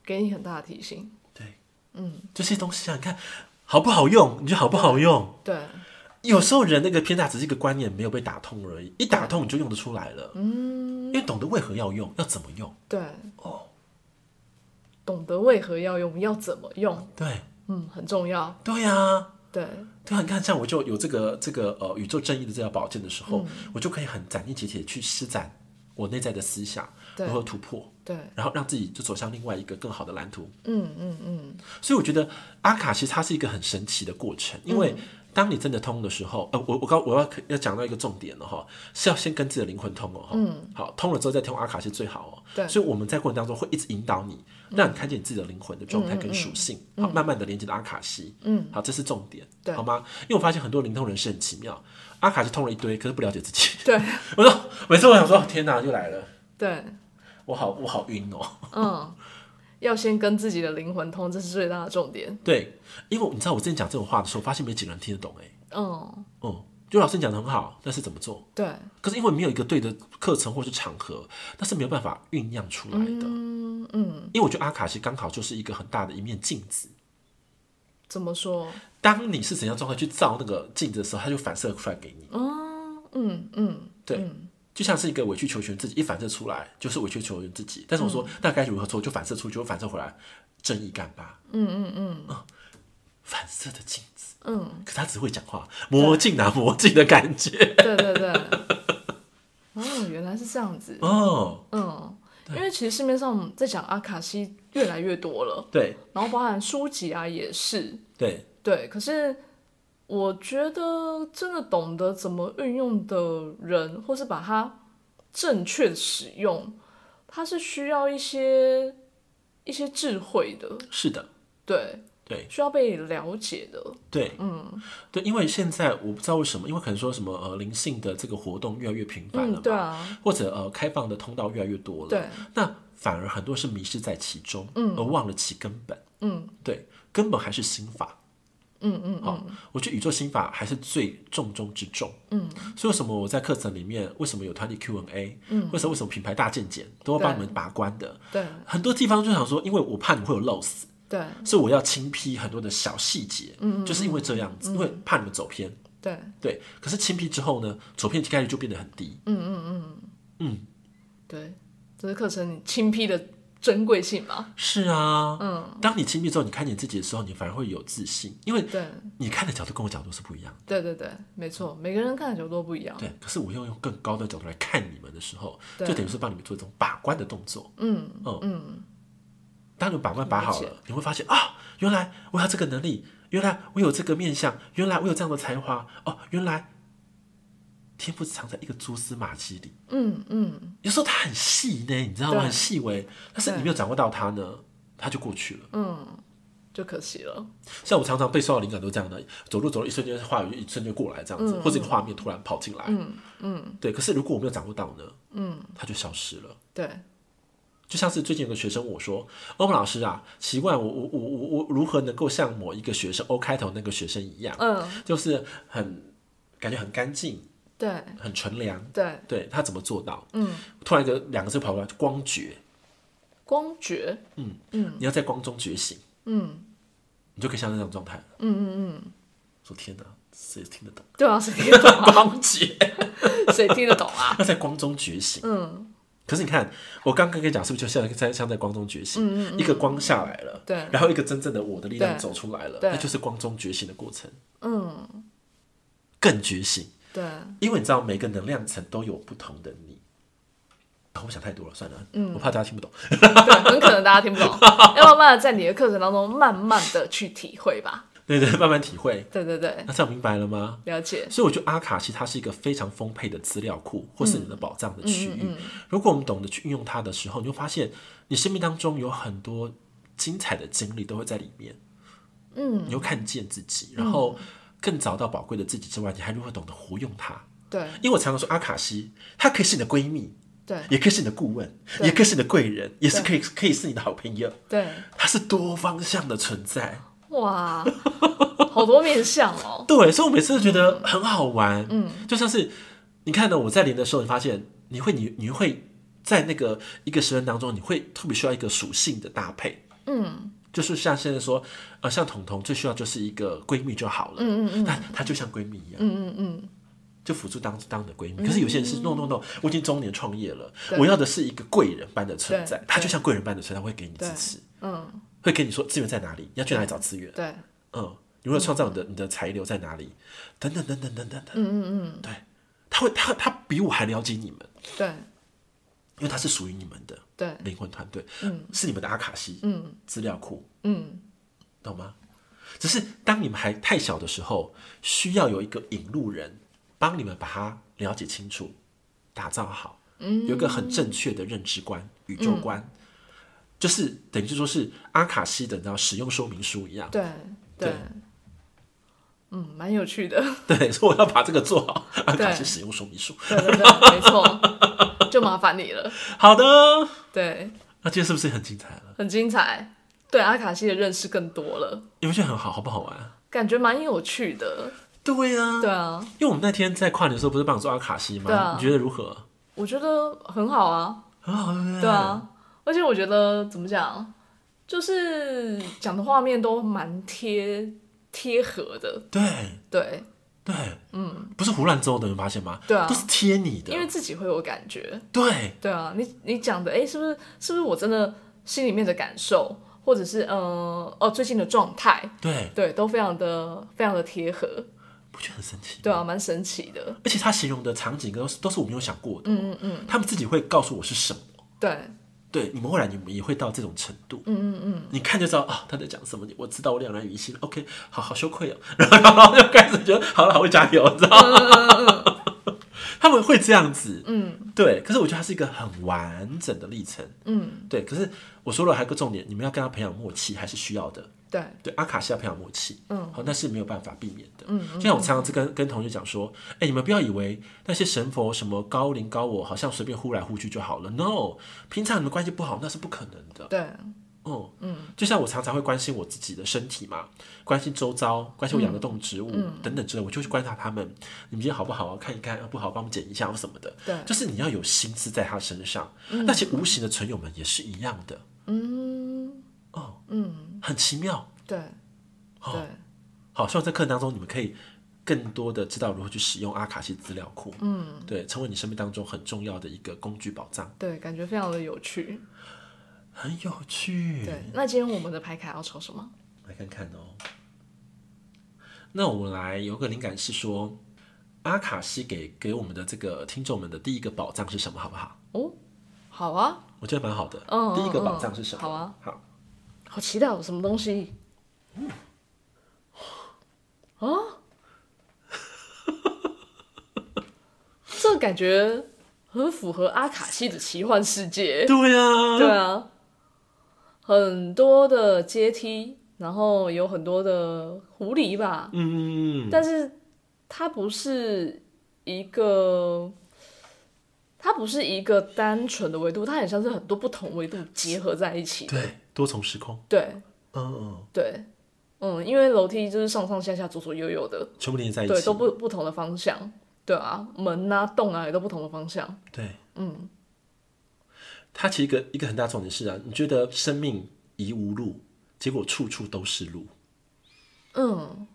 Speaker 2: 给你很大的提醒，
Speaker 1: 对，嗯，这些东西啊，你看好不好用？你觉得好不好用？对，有时候人那个偏大只是一个观念没有被打通而已，一打通你就用得出来了，嗯，因为懂得为何要用，要怎么用，
Speaker 2: 对，哦，懂得为何要用，要怎么用，
Speaker 1: 对，
Speaker 2: 嗯，很重要，
Speaker 1: 对呀。
Speaker 2: 对，
Speaker 1: 对啊，你看，像我就有这个这个呃宇宙正义的这条宝剑的时候，嗯、我就可以很斩钉截铁去施展我内在的思想，如何突破，对，然后让自己就走向另外一个更好的蓝图。嗯嗯嗯。所以我觉得阿卡其实它是一个很神奇的过程，因为当你真的通的时候，呃，我我刚我要要讲到一个重点了哈，是要先跟自己的灵魂通哦，嗯，好，通了之后再通阿卡是最好哦。对，所以我们在过程当中会一直引导你。让你看见你自己的灵魂的状态跟属性，嗯嗯嗯、好，慢慢的连接到阿卡西，嗯，好，这是重点，对好吗？因为我发现很多灵通人士很奇妙，阿卡西通了一堆，可是不了解自己。对，我说每次我想说，天哪，又来了，对，我好我好晕哦。
Speaker 2: 嗯，要先跟自己的灵魂通，这是最大的重点。
Speaker 1: 对，因为你知道我之前讲这种话的时候，发现没几个人听得懂，哎，嗯嗯。就老师讲的很好，但是怎么做？对。可是因为没有一个对的课程或是场合，那是没有办法酝酿出来的。嗯嗯。因为我觉得阿卡西刚好就是一个很大的一面镜子。
Speaker 2: 怎么说？
Speaker 1: 当你是怎样状态去照那个镜子的时候，它就反射出来给你。
Speaker 2: 哦，嗯嗯。
Speaker 1: 对，就像是一个委曲求全自己一反射出来，就是委曲求全自己。但是我说，那该如何做？就反射出去，就反射回来，正义感吧。嗯嗯嗯。反射的镜子。嗯，可是他只会讲话，魔镜拿魔镜的感觉。
Speaker 2: 对对对。哦，原来是这样子。哦，嗯，因为其实市面上在讲阿卡西越来越多了。对。然后包含书籍啊，也是。对。对，可是我觉得真的懂得怎么运用的人，或是把它正确使用，它是需要一些一些智慧的。
Speaker 1: 是的。
Speaker 2: 对。对，需要被了解的。
Speaker 1: 对，嗯，对，因为现在我不知道为什么，因为可能说什么呃灵性的这个活动越来越频繁了嘛，嗯，对啊，或者呃开放的通道越来越多了，对，那反而很多是迷失在其中，嗯，而忘了其根本，嗯，对，根本还是心法，嗯嗯，好，嗯，我觉得宇宙心法还是最重中之重，嗯，所以为什么我在课程里面为什么有团体 Q&A，嗯，为什么为什么品牌大健检都要帮你们把关的，对，很多地方就想说，因为我怕你会有漏死。对，所以我要轻批很多的小细节，嗯，就是因为这样子，因为怕你们走偏。对。对，可是轻批之后呢，走偏概率就变得很低。嗯嗯嗯。
Speaker 2: 嗯，对，这是课程轻批的珍贵性嘛？
Speaker 1: 是啊，嗯，当你亲密之后，你看你自己的时候，你反而会有自信，因为对，你看的角度跟我角度是不一样。
Speaker 2: 对对对，没错，每个人看的角度都不一样。
Speaker 1: 对，可是我要用更高的角度来看你们的时候，就等于是帮你们做一种把关的动作。嗯嗯嗯。当你把关把好了，你会发现啊，原来我有这个能力，原来我有这个面相，原来我有这样的才华哦，原来天赋藏在一个蛛丝马迹里。嗯嗯，有时候它很细呢，你知道吗？很细微，但是你没有掌握到它呢，它就过去了。嗯，
Speaker 2: 就可惜了。
Speaker 1: 像我常常被受到灵感都这样的，走路走了一瞬间，话语一瞬间过来这样子，或者一个画面突然跑进来。嗯嗯，对。可是如果我没有掌握到呢，嗯，它就消失了。对。就像是最近有个学生问我说：“欧文老师啊，奇怪，我我我我我如何能够像某一个学生 O 开头那个学生一样，嗯，就是很感觉很干净，
Speaker 2: 对，
Speaker 1: 很纯良，
Speaker 2: 对，
Speaker 1: 对他怎么做到？嗯，突然一个两个字跑出来，光觉，
Speaker 2: 光觉，
Speaker 1: 嗯嗯，你要在光中觉醒，嗯，你就可以像那种状态，
Speaker 2: 嗯嗯嗯，
Speaker 1: 说天哪，谁听得懂？
Speaker 2: 对啊，谁听得懂？
Speaker 1: 光觉，
Speaker 2: 谁听得懂啊？
Speaker 1: 要在光中觉醒，嗯。”可是你看，我刚刚跟你讲，是不是就像在像在光中觉醒？嗯嗯嗯，一个光下来了，
Speaker 2: 对，
Speaker 1: 然后一个真正的我的力量走出来了，那就是光中觉醒的过程。
Speaker 2: 嗯，
Speaker 1: 更觉醒。
Speaker 2: 对，
Speaker 1: 因为你知道，每个能量层都有不同的你。我想太多了，算了，嗯，我怕大家听不懂。
Speaker 2: 对，很可能大家听不懂，要慢慢的在你的课程当中慢慢的去体会吧。
Speaker 1: 对对，慢慢体会。
Speaker 2: 对对对，
Speaker 1: 那这样明白了吗？
Speaker 2: 了解。
Speaker 1: 所以我觉得阿卡西它是一个非常丰沛的资料库，或是你的宝藏的区域。如果我们懂得去运用它的时候，你会发现你生命当中有很多精彩的经历都会在里面。
Speaker 2: 嗯，
Speaker 1: 你会看见自己，然后更找到宝贵的自己之外，你还如何懂得活用它？
Speaker 2: 对，
Speaker 1: 因为我常常说阿卡西，它可以是你的闺蜜，
Speaker 2: 对，
Speaker 1: 也可以是你的顾问，也可以是你的贵人，也是可以可以是你的好朋友。
Speaker 2: 对，
Speaker 1: 它是多方向的存在。
Speaker 2: 哇，好多面相哦！
Speaker 1: 对，所以我每次都觉得很好玩。嗯，就像是你看呢我在连的时候，你发现你会你你会在那个一个时辰当中，你会特别需要一个属性的搭配。
Speaker 2: 嗯，
Speaker 1: 就是像现在说，呃，像彤彤最需要就是一个闺蜜就好了。
Speaker 2: 嗯嗯嗯，
Speaker 1: 她她就像闺蜜一样。
Speaker 2: 嗯嗯嗯，
Speaker 1: 就辅助当当的闺蜜。可是有些人是 no no no，我已经中年创业了，我要的是一个贵人般的存在。她就像贵人般的存在，会给你支持。
Speaker 2: 嗯。
Speaker 1: 会跟你说资源在哪里，你要去哪里找资源？
Speaker 2: 对，
Speaker 1: 嗯，你如何创造你的你的财流在哪里？等等等等等等等，
Speaker 2: 嗯嗯嗯，
Speaker 1: 对，他会他他比我还了解你们，
Speaker 2: 对，
Speaker 1: 因为他是属于你们的，
Speaker 2: 对，
Speaker 1: 灵魂团队，
Speaker 2: 嗯，
Speaker 1: 是你们的阿卡西，
Speaker 2: 嗯，
Speaker 1: 资料库，
Speaker 2: 嗯，
Speaker 1: 懂吗？只是当你们还太小的时候，需要有一个引路人帮你们把它了解清楚，打造好，嗯，有一个很正确的认知观、宇宙观。就是等于就说是阿卡西的，那使用说明书一样。
Speaker 2: 对对，嗯，蛮有趣的。
Speaker 1: 对，所以我要把这个做好。阿卡西使用说明书。
Speaker 2: 对对对，没错，就麻烦你了。
Speaker 1: 好的。
Speaker 2: 对。
Speaker 1: 那今天是不是很精彩了？
Speaker 2: 很精彩，对阿卡西的认识更多了。
Speaker 1: 你们觉得很好，好不好玩？
Speaker 2: 感觉蛮有趣的。
Speaker 1: 对呀。
Speaker 2: 对啊。
Speaker 1: 因为我们那天在跨年的时候，不是帮你做阿卡西吗？对啊。你觉得如何？
Speaker 2: 我觉得很好啊。
Speaker 1: 很好，对不对？
Speaker 2: 对啊。而且我觉得怎么讲，就是讲的画面都蛮贴贴合的。
Speaker 1: 对
Speaker 2: 对
Speaker 1: 对，
Speaker 2: 嗯，
Speaker 1: 不是胡乱诌的，你发现吗？
Speaker 2: 对啊，
Speaker 1: 都是贴你的，
Speaker 2: 因为自己会有感觉。
Speaker 1: 对
Speaker 2: 对啊，你你讲的，哎、欸，是不是是不是我真的心里面的感受，或者是嗯哦最近的状态？
Speaker 1: 对
Speaker 2: 对，都非常的非常的贴合，
Speaker 1: 不觉得很神奇？
Speaker 2: 对啊，蛮神奇的。
Speaker 1: 而且他形容的场景都是都是我没有想过的。
Speaker 2: 嗯嗯嗯，
Speaker 1: 他们自己会告诉我是什么。
Speaker 2: 对。
Speaker 1: 对，你们未来你们也会到这种程度。
Speaker 2: 嗯嗯嗯，
Speaker 1: 你看就知道啊，他在讲什么。我知道我两难于心。OK，好好羞愧哦。然后然后就开始觉得好了，好会加油，知道吗？他们会这样子。
Speaker 2: 嗯，
Speaker 1: 对。可是我觉得它是一个很完整的历程。
Speaker 2: 嗯，
Speaker 1: 对。可是我说了还有个重点，你们要跟他培养默契，还是需要的。
Speaker 2: 对
Speaker 1: 对，阿卡西要培养默契，
Speaker 2: 嗯，
Speaker 1: 好，那是没有办法避免的。
Speaker 2: 嗯，
Speaker 1: 就像我常常跟跟同学讲说，哎、欸，你们不要以为那些神佛什么高灵高我，好像随便呼来呼去就好了。No，平常你们关系不好，那是不可能的。
Speaker 2: 对，
Speaker 1: 嗯
Speaker 2: 嗯，
Speaker 1: 就像我常常会关心我自己的身体嘛，关心周遭，关心我养的动植物、嗯、等等之类，我就去观察他们，你们今天好不好？看一看，不好帮我们剪一下或什么的。
Speaker 2: 对，
Speaker 1: 就是你要有心思在他身上。
Speaker 2: 嗯、
Speaker 1: 那些无形的存友们也是一样的。
Speaker 2: 嗯，
Speaker 1: 很奇妙。
Speaker 2: 对。对，
Speaker 1: 好，希望在课程当中你们可以更多的知道如何去使用阿卡西资料库，
Speaker 2: 嗯，
Speaker 1: 对，成为你生命当中很重要的一个工具宝藏。
Speaker 2: 对，感觉非常的有趣，
Speaker 1: 很有趣。
Speaker 2: 对，那今天我们的牌卡要抽什么？
Speaker 1: 来看看哦。那我们来有个灵感是说，阿卡西给给我们的这个听众们的第一个宝藏是什么？好不好？
Speaker 2: 哦，好啊，
Speaker 1: 我觉得蛮好的。
Speaker 2: 嗯，
Speaker 1: 第一个宝藏是什么？
Speaker 2: 好啊，
Speaker 1: 好，
Speaker 2: 好期待有什么东西。嗯啊，这感觉很符合阿卡西的奇幻世界。
Speaker 1: 对啊，
Speaker 2: 对啊，很多的阶梯，然后有很多的狐狸吧。
Speaker 1: 嗯，
Speaker 2: 但是它不是一个，它不是一个单纯的维度，它很像是很多不同维度结合在一起。
Speaker 1: 对，多重时空。
Speaker 2: 对，
Speaker 1: 嗯嗯，
Speaker 2: 对，嗯，因为楼梯就是上上下下、左左右右的，
Speaker 1: 全部连在一起，
Speaker 2: 对，都不不同的方向。对啊，门啊、洞啊也都不同的方向。
Speaker 1: 对，嗯。它其实一个一个很大重点是啊，你觉得生命疑无路，结果处处都是路。嗯。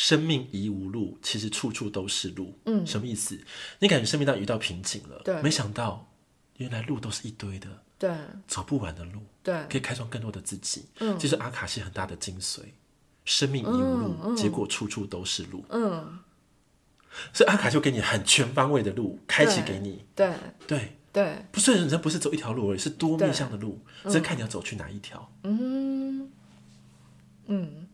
Speaker 1: 生命疑无路，其实处处都是路。嗯。什么意思？你感觉生命当遇到瓶颈了，对，没想到原来路都是一堆的，对，走不完的路，对，可以开创更多的自己。嗯。这是阿卡西很大的精髓。生命疑无路，嗯嗯、结果处处都是路。嗯。所以阿卡就给你很全方位的路，开启给你。对对对，不是人生不是走一条路而已，是多面向的路，只是看你要走去哪一条。嗯
Speaker 2: 嗯，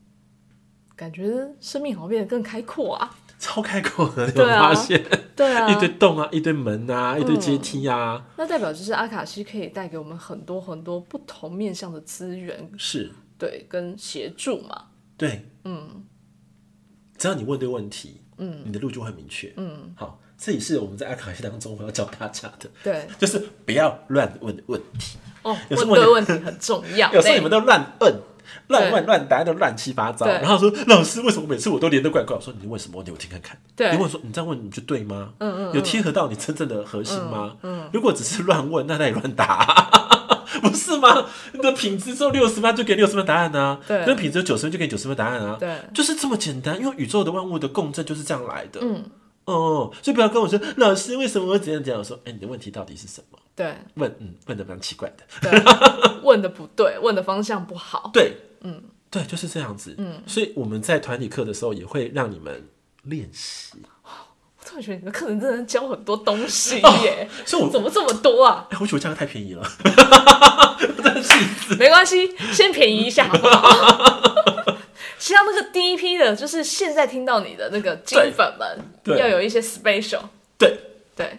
Speaker 2: 感觉生命好像变得更开阔啊，
Speaker 1: 超开阔的，你有发现？对啊，一堆洞啊，一堆门啊，一堆阶梯啊。
Speaker 2: 那代表就是阿卡西可以带给我们很多很多不同面向的资源，
Speaker 1: 是
Speaker 2: 对跟协助嘛？
Speaker 1: 对，嗯，只要你问对问题。嗯，你的路就会明确。嗯，好，这也是我们在阿卡西当中我要教大家的。对，就是不要乱问问题。
Speaker 2: 哦，问对问题很重要。
Speaker 1: 有时候你们都乱问、乱问、乱答，的乱七八糟。然后说老师，为什么每次我都连得怪怪？我说你问什么问题？我听看看。对，你问说你这样问你就对吗？嗯嗯，有贴合到你真正的核心吗？嗯，如果只是乱问，那那也乱答，不是吗？你的品质只有六十分，就给六十分答案啊。对，那品质有九十分就给九十分答案啊。对，就是这么简单。因为宇宙的万物的共振就是这样来的。嗯。哦，所以不要跟我说老师为什么会怎样怎样。我说，哎，你的问题到底是什么？对，问，嗯，问的蛮奇怪的，
Speaker 2: 对，问的不对，问的方向不好。
Speaker 1: 对，嗯，对，就是这样子。嗯，所以我们在团体课的时候也会让你们练习。
Speaker 2: 我突然觉得你的课程真的教很多东西耶，
Speaker 1: 所以我
Speaker 2: 怎么这么多啊？
Speaker 1: 哎，我觉得价格太便宜了，
Speaker 2: 真的是。没关系，先便宜一下好不好？像那个第一批的，就是现在听到你的那个金粉们，要有一些 special。
Speaker 1: 对
Speaker 2: 对，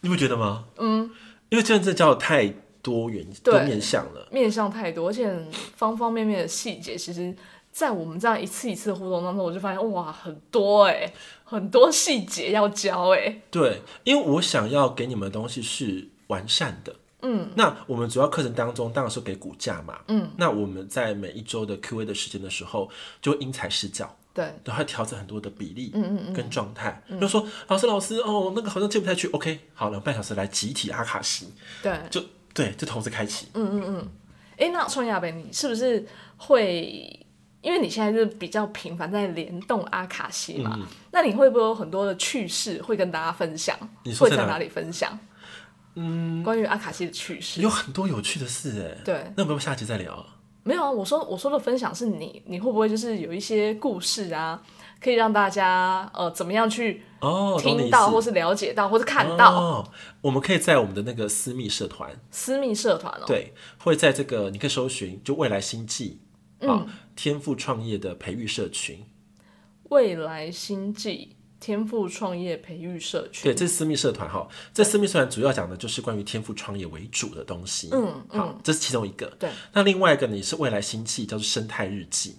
Speaker 1: 你不觉得吗？嗯，因为真的教的太多元、多面向了，
Speaker 2: 面向太多，而且方方面面的细节，其实，在我们这样一次一次的互动当中，我就发现哇，很多哎，很多细节要教哎。
Speaker 1: 对，因为我想要给你们的东西是完善的。嗯，那我们主要课程当中当然是给骨架嘛。嗯，那我们在每一周的 Q&A 的时间的时候，就因材施教，对，都会调整很多的比例，嗯嗯嗯，跟状态。就说老师老师哦，那个好像进不太去，OK，好，两半小时来集体阿卡西，对，就对，就同时开启。嗯嗯嗯。
Speaker 2: 哎，那创亚北，你是不是会？因为你现在是比较频繁在联动阿卡西嘛，那你会不会有很多的趣事会跟大家分享？你会在哪里分享？嗯，关于阿卡西的趣事
Speaker 1: 有很多有趣的事哎。对，那我们下集再聊。
Speaker 2: 没有啊，我说我说的分享是你，你会不会就是有一些故事啊，可以让大家呃怎么样去哦听到，或是了解到，或是看到？
Speaker 1: 哦，我们可以在我们的那个私密社团，
Speaker 2: 私密社团哦，
Speaker 1: 对，会在这个你可以搜寻就未来星际啊天赋创业的培育社群，
Speaker 2: 未来星际。天赋创业培育社群，
Speaker 1: 对，这是私密社团哈。这私密社团主要讲的就是关于天赋创业为主的东西。嗯，好，这是其中一个。对，那另外一个呢，是未来星际，叫做生态日记。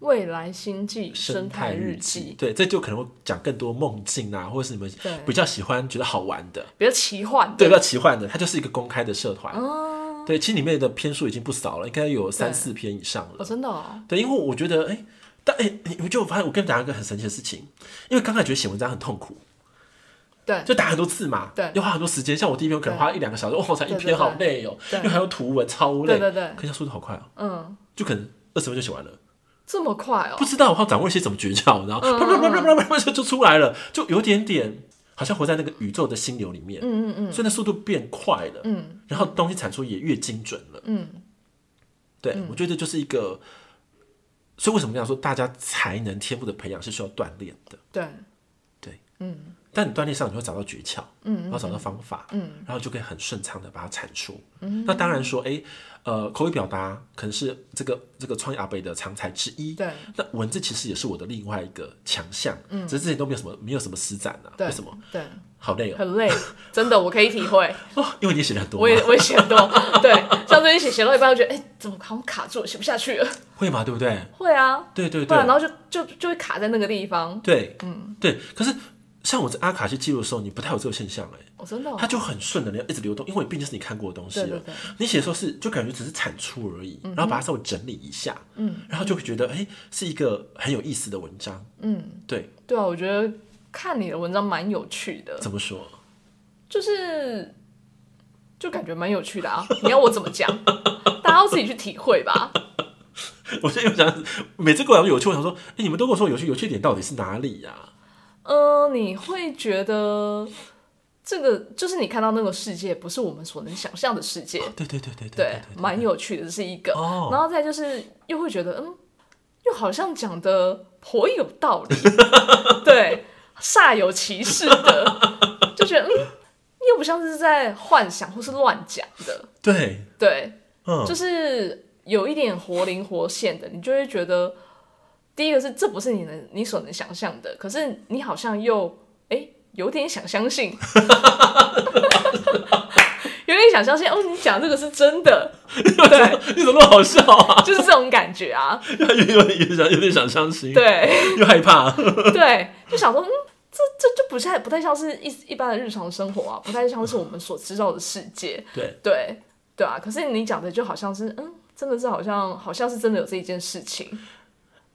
Speaker 2: 未来星际生态日记，
Speaker 1: 对，这就可能会讲更多梦境啊，或者是你们比较喜欢、觉得好玩的，
Speaker 2: 比较奇幻，
Speaker 1: 对，比较奇幻的，它就是一个公开的社团。哦，对，其实里面的篇数已经不少了，应该有三四篇以上了。
Speaker 2: 哦，真的哦。
Speaker 1: 对，因为我觉得，哎。但哎，你我就发现，我跟你讲一个很神奇的事情，因为刚开始觉得写文章很痛苦，
Speaker 2: 对，
Speaker 1: 就打很多字嘛，对，要花很多时间。像我第一篇，我可能花一两个小时，哇，才一篇，好累哦，因为还有图文，超累，对对对。可是它速度好快哦，嗯，就可能二十分就写完了，
Speaker 2: 这么快哦？
Speaker 1: 不知道我好像掌握一些什么诀窍，然后啪啪啪啪啪啪就就出来了，就有点点好像活在那个宇宙的心流里面，嗯嗯嗯，所以那速度变快了，嗯，然后东西产出也越精准了，嗯，对，我觉得这就是一个。所以为什么这样说？大家才能天赋的培养是需要锻炼的。对，对，嗯。但你锻炼上，你会找到诀窍，嗯，然后找到方法，嗯，然后就可以很顺畅的把它产出。嗯。那当然说，哎，呃，口语表达可能是这个这个创业阿北的常才之一。对。那文字其实也是我的另外一个强项。嗯。只是之前都没有什么没有什么施展呢。对。为什么？对。好累哦。
Speaker 2: 很累，真的，我可以体会。
Speaker 1: 哦，因为你写的很多。
Speaker 2: 我也我也写很多。对。像最近写写到一半，我觉得哎，怎么好像卡住了，写不下去了。
Speaker 1: 会吗？对不对？
Speaker 2: 会啊。
Speaker 1: 对对对。
Speaker 2: 然后就就就会卡在那个地方。
Speaker 1: 对，嗯，对。可是。像我在阿卡西记录的时候，你不太有这个现象哎、欸，
Speaker 2: 哦，真的、哦，
Speaker 1: 它就很顺的，你要一直流动，因为毕竟是你看过的东西了。你写的时候是就感觉只是产出而已，嗯、然后把它稍微整理一下，嗯，然后就会觉得哎、欸，是一个很有意思的文章。嗯，对，
Speaker 2: 对啊，我觉得看你的文章蛮有趣的。
Speaker 1: 怎么说？
Speaker 2: 就是就感觉蛮有趣的啊！你要我怎么讲？大家要自己去体会吧。
Speaker 1: 我现在又想，每次过来有趣，我想说，哎、欸，你们都跟我说有趣，有趣点到底是哪里呀、啊？
Speaker 2: 嗯、呃，你会觉得这个就是你看到那个世界不是我们所能想象的世界，
Speaker 1: 哦、对对对对
Speaker 2: 对，蛮有趣的，这是一个。哦、然后再就是又会觉得，嗯，又好像讲的颇有道理，对，煞有其事的，就觉得嗯，又不像是在幻想或是乱讲的，
Speaker 1: 对
Speaker 2: 对，嗯，就是有一点活灵活现的，你就会觉得。第一个是，这不是你能你所能想象的，可是你好像又哎、欸、有点想相信，有点想相信哦，你讲这个是真的，对，
Speaker 1: 你怎么那么好笑啊？
Speaker 2: 就是这种感觉啊，
Speaker 1: 有点想有点想相信，
Speaker 2: 对，
Speaker 1: 又害怕，
Speaker 2: 对，就想说嗯，这这就不太不太像是一一般的日常生活啊，不太像是我们所知道的世界，
Speaker 1: 对。
Speaker 2: 对对啊，可是你讲的就好像是嗯，真的是好像好像是真的有这一件事情。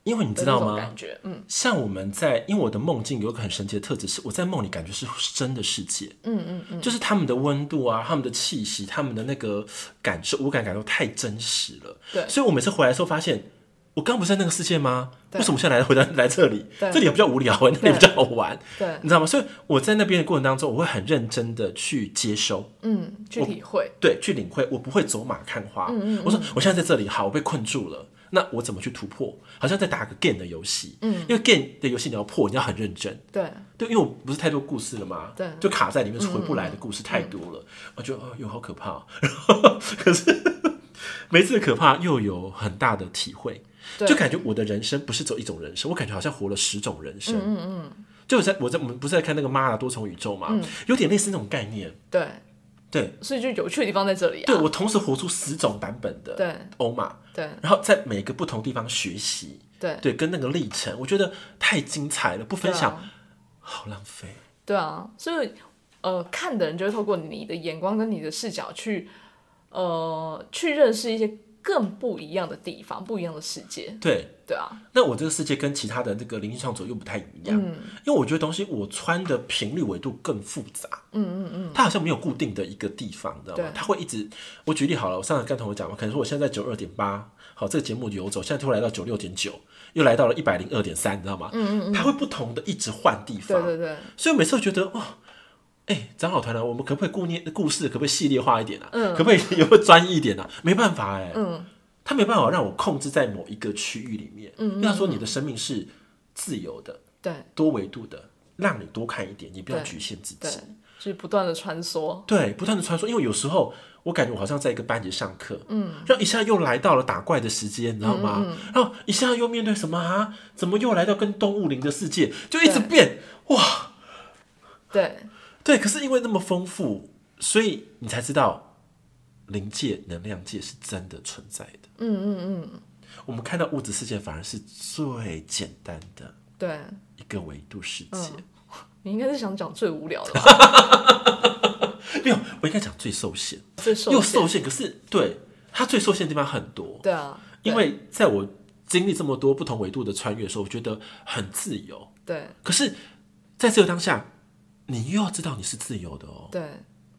Speaker 1: 因为你知道吗？
Speaker 2: 感觉，嗯，
Speaker 1: 像我们在，因为我的梦境有一个很神奇的特质，是我在梦里感觉是真的世界，嗯嗯嗯，就是他们的温度啊，他们的气息，他们的那个感受，我感感受太真实了，
Speaker 2: 对，
Speaker 1: 所以我每次回来的时候发现，我刚不是在那个世界吗？为什么现在来回来来这里？这里也比较无聊，那里比较好玩，对，你知道吗？所以我在那边的过程当中，我会很认真的去接收，
Speaker 2: 嗯，去体会，
Speaker 1: 对，去领会，我不会走马看花，嗯嗯，我说我现在在这里，好，我被困住了。那我怎么去突破？好像在打个 game 的游戏，嗯，因为 game 的游戏你要破，你要很认真，
Speaker 2: 对，
Speaker 1: 对，因为我不是太多故事了嘛，
Speaker 2: 对，
Speaker 1: 就卡在里面回不来的故事太多了，我觉得哦，又好可怕，然 后可是 每次的可怕又有很大的体会，就感觉我的人生不是走一种人生，我感觉好像活了十种人生，嗯嗯，就我在我在我们不是在看那个妈的多重宇宙嘛，有点类似那种概念，
Speaker 2: 对。
Speaker 1: 对，
Speaker 2: 所以就有趣的地方在这里啊。
Speaker 1: 对，我同时活出十种版本的对。欧玛，
Speaker 2: 对，
Speaker 1: 然后在每个不同地方学习，
Speaker 2: 对
Speaker 1: 对，跟那个历程，我觉得太精彩了，不分享好浪费。
Speaker 2: 对啊，所以呃，看的人就会透过你的眼光跟你的视角去呃去认识一些。更不一样的地方，不一样的世界。
Speaker 1: 对
Speaker 2: 对啊，
Speaker 1: 那我这个世界跟其他的那个灵性创作又不太一样，嗯，因为我觉得东西我穿的频率维度更复杂，嗯嗯嗯，它好像没有固定的一个地方，你知道吗？它会一直，我举例好了，我上次跟同学讲嘛，可能说我现在在九二点八，好，这个节目游走，现在突然来到九六点九，又来到了一百零二点三，你知道吗？嗯嗯嗯，它会不同的一直换地方，
Speaker 2: 对对对，
Speaker 1: 所以我每次都觉得哇。哎、欸，长老团呢？我们可不可以故念故事？可不可以系列化一点啊？嗯，可不可以有个专一一点啊？没办法哎、欸，嗯，他没办法让我控制在某一个区域里面。嗯，要说你的生命是自由的，对，多维度的，让你多看一点，你不要局限自己，对，
Speaker 2: 就是不断的穿梭，
Speaker 1: 对，不断的穿梭。因为有时候我感觉我好像在一个班级上课，嗯，然后一下又来到了打怪的时间，你知道吗？然后一下又面对什么啊？怎么又来到跟动物灵的世界？就一直变，哇，
Speaker 2: 对。
Speaker 1: 对，可是因为那么丰富，所以你才知道灵界、能量界是真的存在的。嗯嗯嗯。我们看到物质世界反而是最简单的，对一个维度世界。嗯、
Speaker 2: 你应该是想讲最无聊的吧？
Speaker 1: 没有，我应该讲最受限，
Speaker 2: 最受限
Speaker 1: 又受限。可是对它最受限的地方很多。
Speaker 2: 对啊，
Speaker 1: 因为在我经历这么多不同维度的穿越的时候，我觉得很自由。
Speaker 2: 对，
Speaker 1: 可是在这个当下。你又要知道你是自由的哦，
Speaker 2: 对，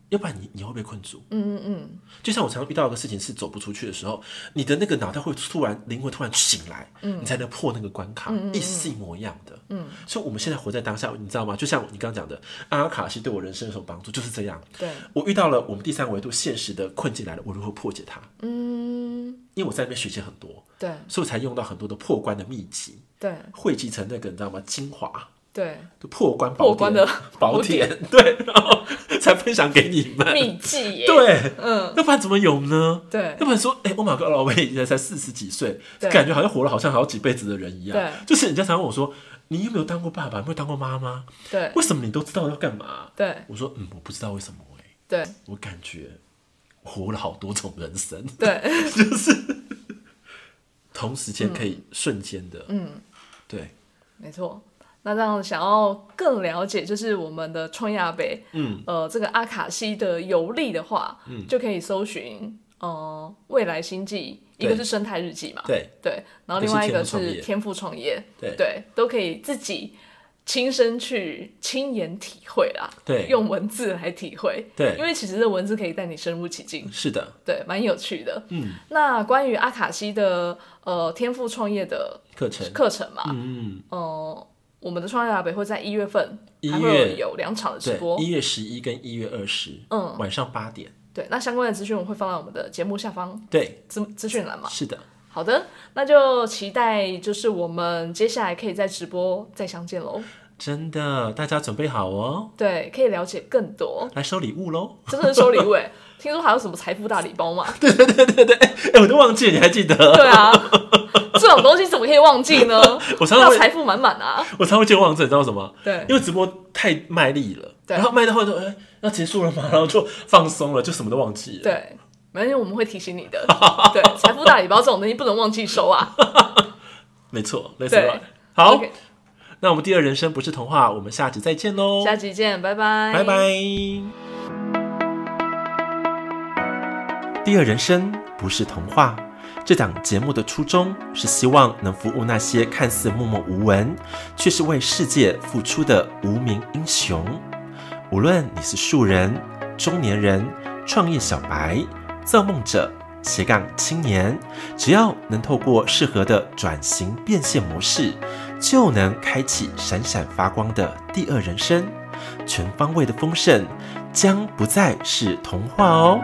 Speaker 1: 要不然你你会被困住。
Speaker 2: 嗯嗯嗯，
Speaker 1: 就像我常常遇到一个事情是走不出去的时候，你的那个脑袋会突然灵魂突然醒来，嗯，你才能破那个关卡，意思是一模一样的。嗯，所以我们现在活在当下，你知道吗？就像你刚刚讲的，阿卡西对我人生有什么帮助？就是这样。
Speaker 2: 对，
Speaker 1: 我遇到了我们第三维度现实的困境来了，我如何破解它？
Speaker 2: 嗯，
Speaker 1: 因为我在那边学习很多，
Speaker 2: 对，
Speaker 1: 所以我才用到很多的破关的秘籍，
Speaker 2: 对，
Speaker 1: 汇集成那个你知道吗？精华。
Speaker 2: 对，
Speaker 1: 破关
Speaker 2: 破关的
Speaker 1: 宝典，对，然后 才分享给你们
Speaker 2: 秘籍耶。
Speaker 1: 对，嗯，要不然怎么有呢？
Speaker 2: 对，
Speaker 1: 要不然说，哎，我马哥老魏才才四十几岁，感觉好像活了好像好几辈子的人一样。对，就是人家常问我说，你有没有当过爸爸？有没有当过妈妈？
Speaker 2: 对，
Speaker 1: 为什么你都知道要干嘛？
Speaker 2: 对，
Speaker 1: 我说，嗯，我不知道为什么哎。
Speaker 2: 对，
Speaker 1: 我感觉活了好多种人生。
Speaker 2: 对，
Speaker 1: 就是同时间可以瞬间的，
Speaker 2: 嗯，
Speaker 1: 对，
Speaker 2: 没错。那这样想要更了解，就是我们的创亚北，
Speaker 1: 嗯，
Speaker 2: 呃，这个阿卡西的游历的话，嗯，就可以搜寻，呃，未来星际，一个是生态日记嘛，
Speaker 1: 对。
Speaker 2: 对，然后另外一个是天赋创业，
Speaker 1: 对
Speaker 2: 对，都可以自己亲身去亲眼体会啦，
Speaker 1: 对，
Speaker 2: 用文字来体会，
Speaker 1: 对，
Speaker 2: 因为其实这文字可以带你深入其境，
Speaker 1: 是的，
Speaker 2: 对，蛮有趣的，
Speaker 1: 嗯，
Speaker 2: 那关于阿卡西的呃天赋创业的
Speaker 1: 课程。
Speaker 2: 课程嘛，
Speaker 1: 嗯
Speaker 2: 嗯，呃。我们的创业台北会在一月份一月有两场的直播，
Speaker 1: 一月十一跟一月二十，嗯，晚上八点。
Speaker 2: 对，那相关的资讯我会放在我们的节目下方，
Speaker 1: 对，
Speaker 2: 资资讯栏嘛。
Speaker 1: 是的。
Speaker 2: 好的，那就期待就是我们接下来可以在直播再相见喽。
Speaker 1: 真的，大家准备好哦。
Speaker 2: 对，可以了解更多。
Speaker 1: 来收礼物喽！
Speaker 2: 真的是收礼物哎，听说还有什么财富大礼包嘛？
Speaker 1: 对对对对对，哎，我都忘记了，你还记得？
Speaker 2: 对啊。这种东西怎么可以忘记呢？
Speaker 1: 我常常会
Speaker 2: 财富满满啊！
Speaker 1: 我常会健忘症，你知道什么？
Speaker 2: 对，
Speaker 1: 因为直播太卖力了，然后卖到后来说，哎，要结束了嘛？然后就放松了，就什么都忘记了。
Speaker 2: 对，没关系，我们会提醒你的。对，财富大礼包这种东西不能忘记收啊。
Speaker 1: 没错，没错。好，那我们第二人生不是童话，我们下集再见喽！
Speaker 2: 下集见，拜拜，
Speaker 1: 拜拜。第二人生不是童话。这档节目的初衷是希望能服务那些看似默默无闻，却是为世界付出的无名英雄。无论你是素人、中年人、创业小白、造梦者、斜杠青年，只要能透过适合的转型变现模式，就能开启闪闪发光的第二人生。全方位的丰盛将不再是童话哦。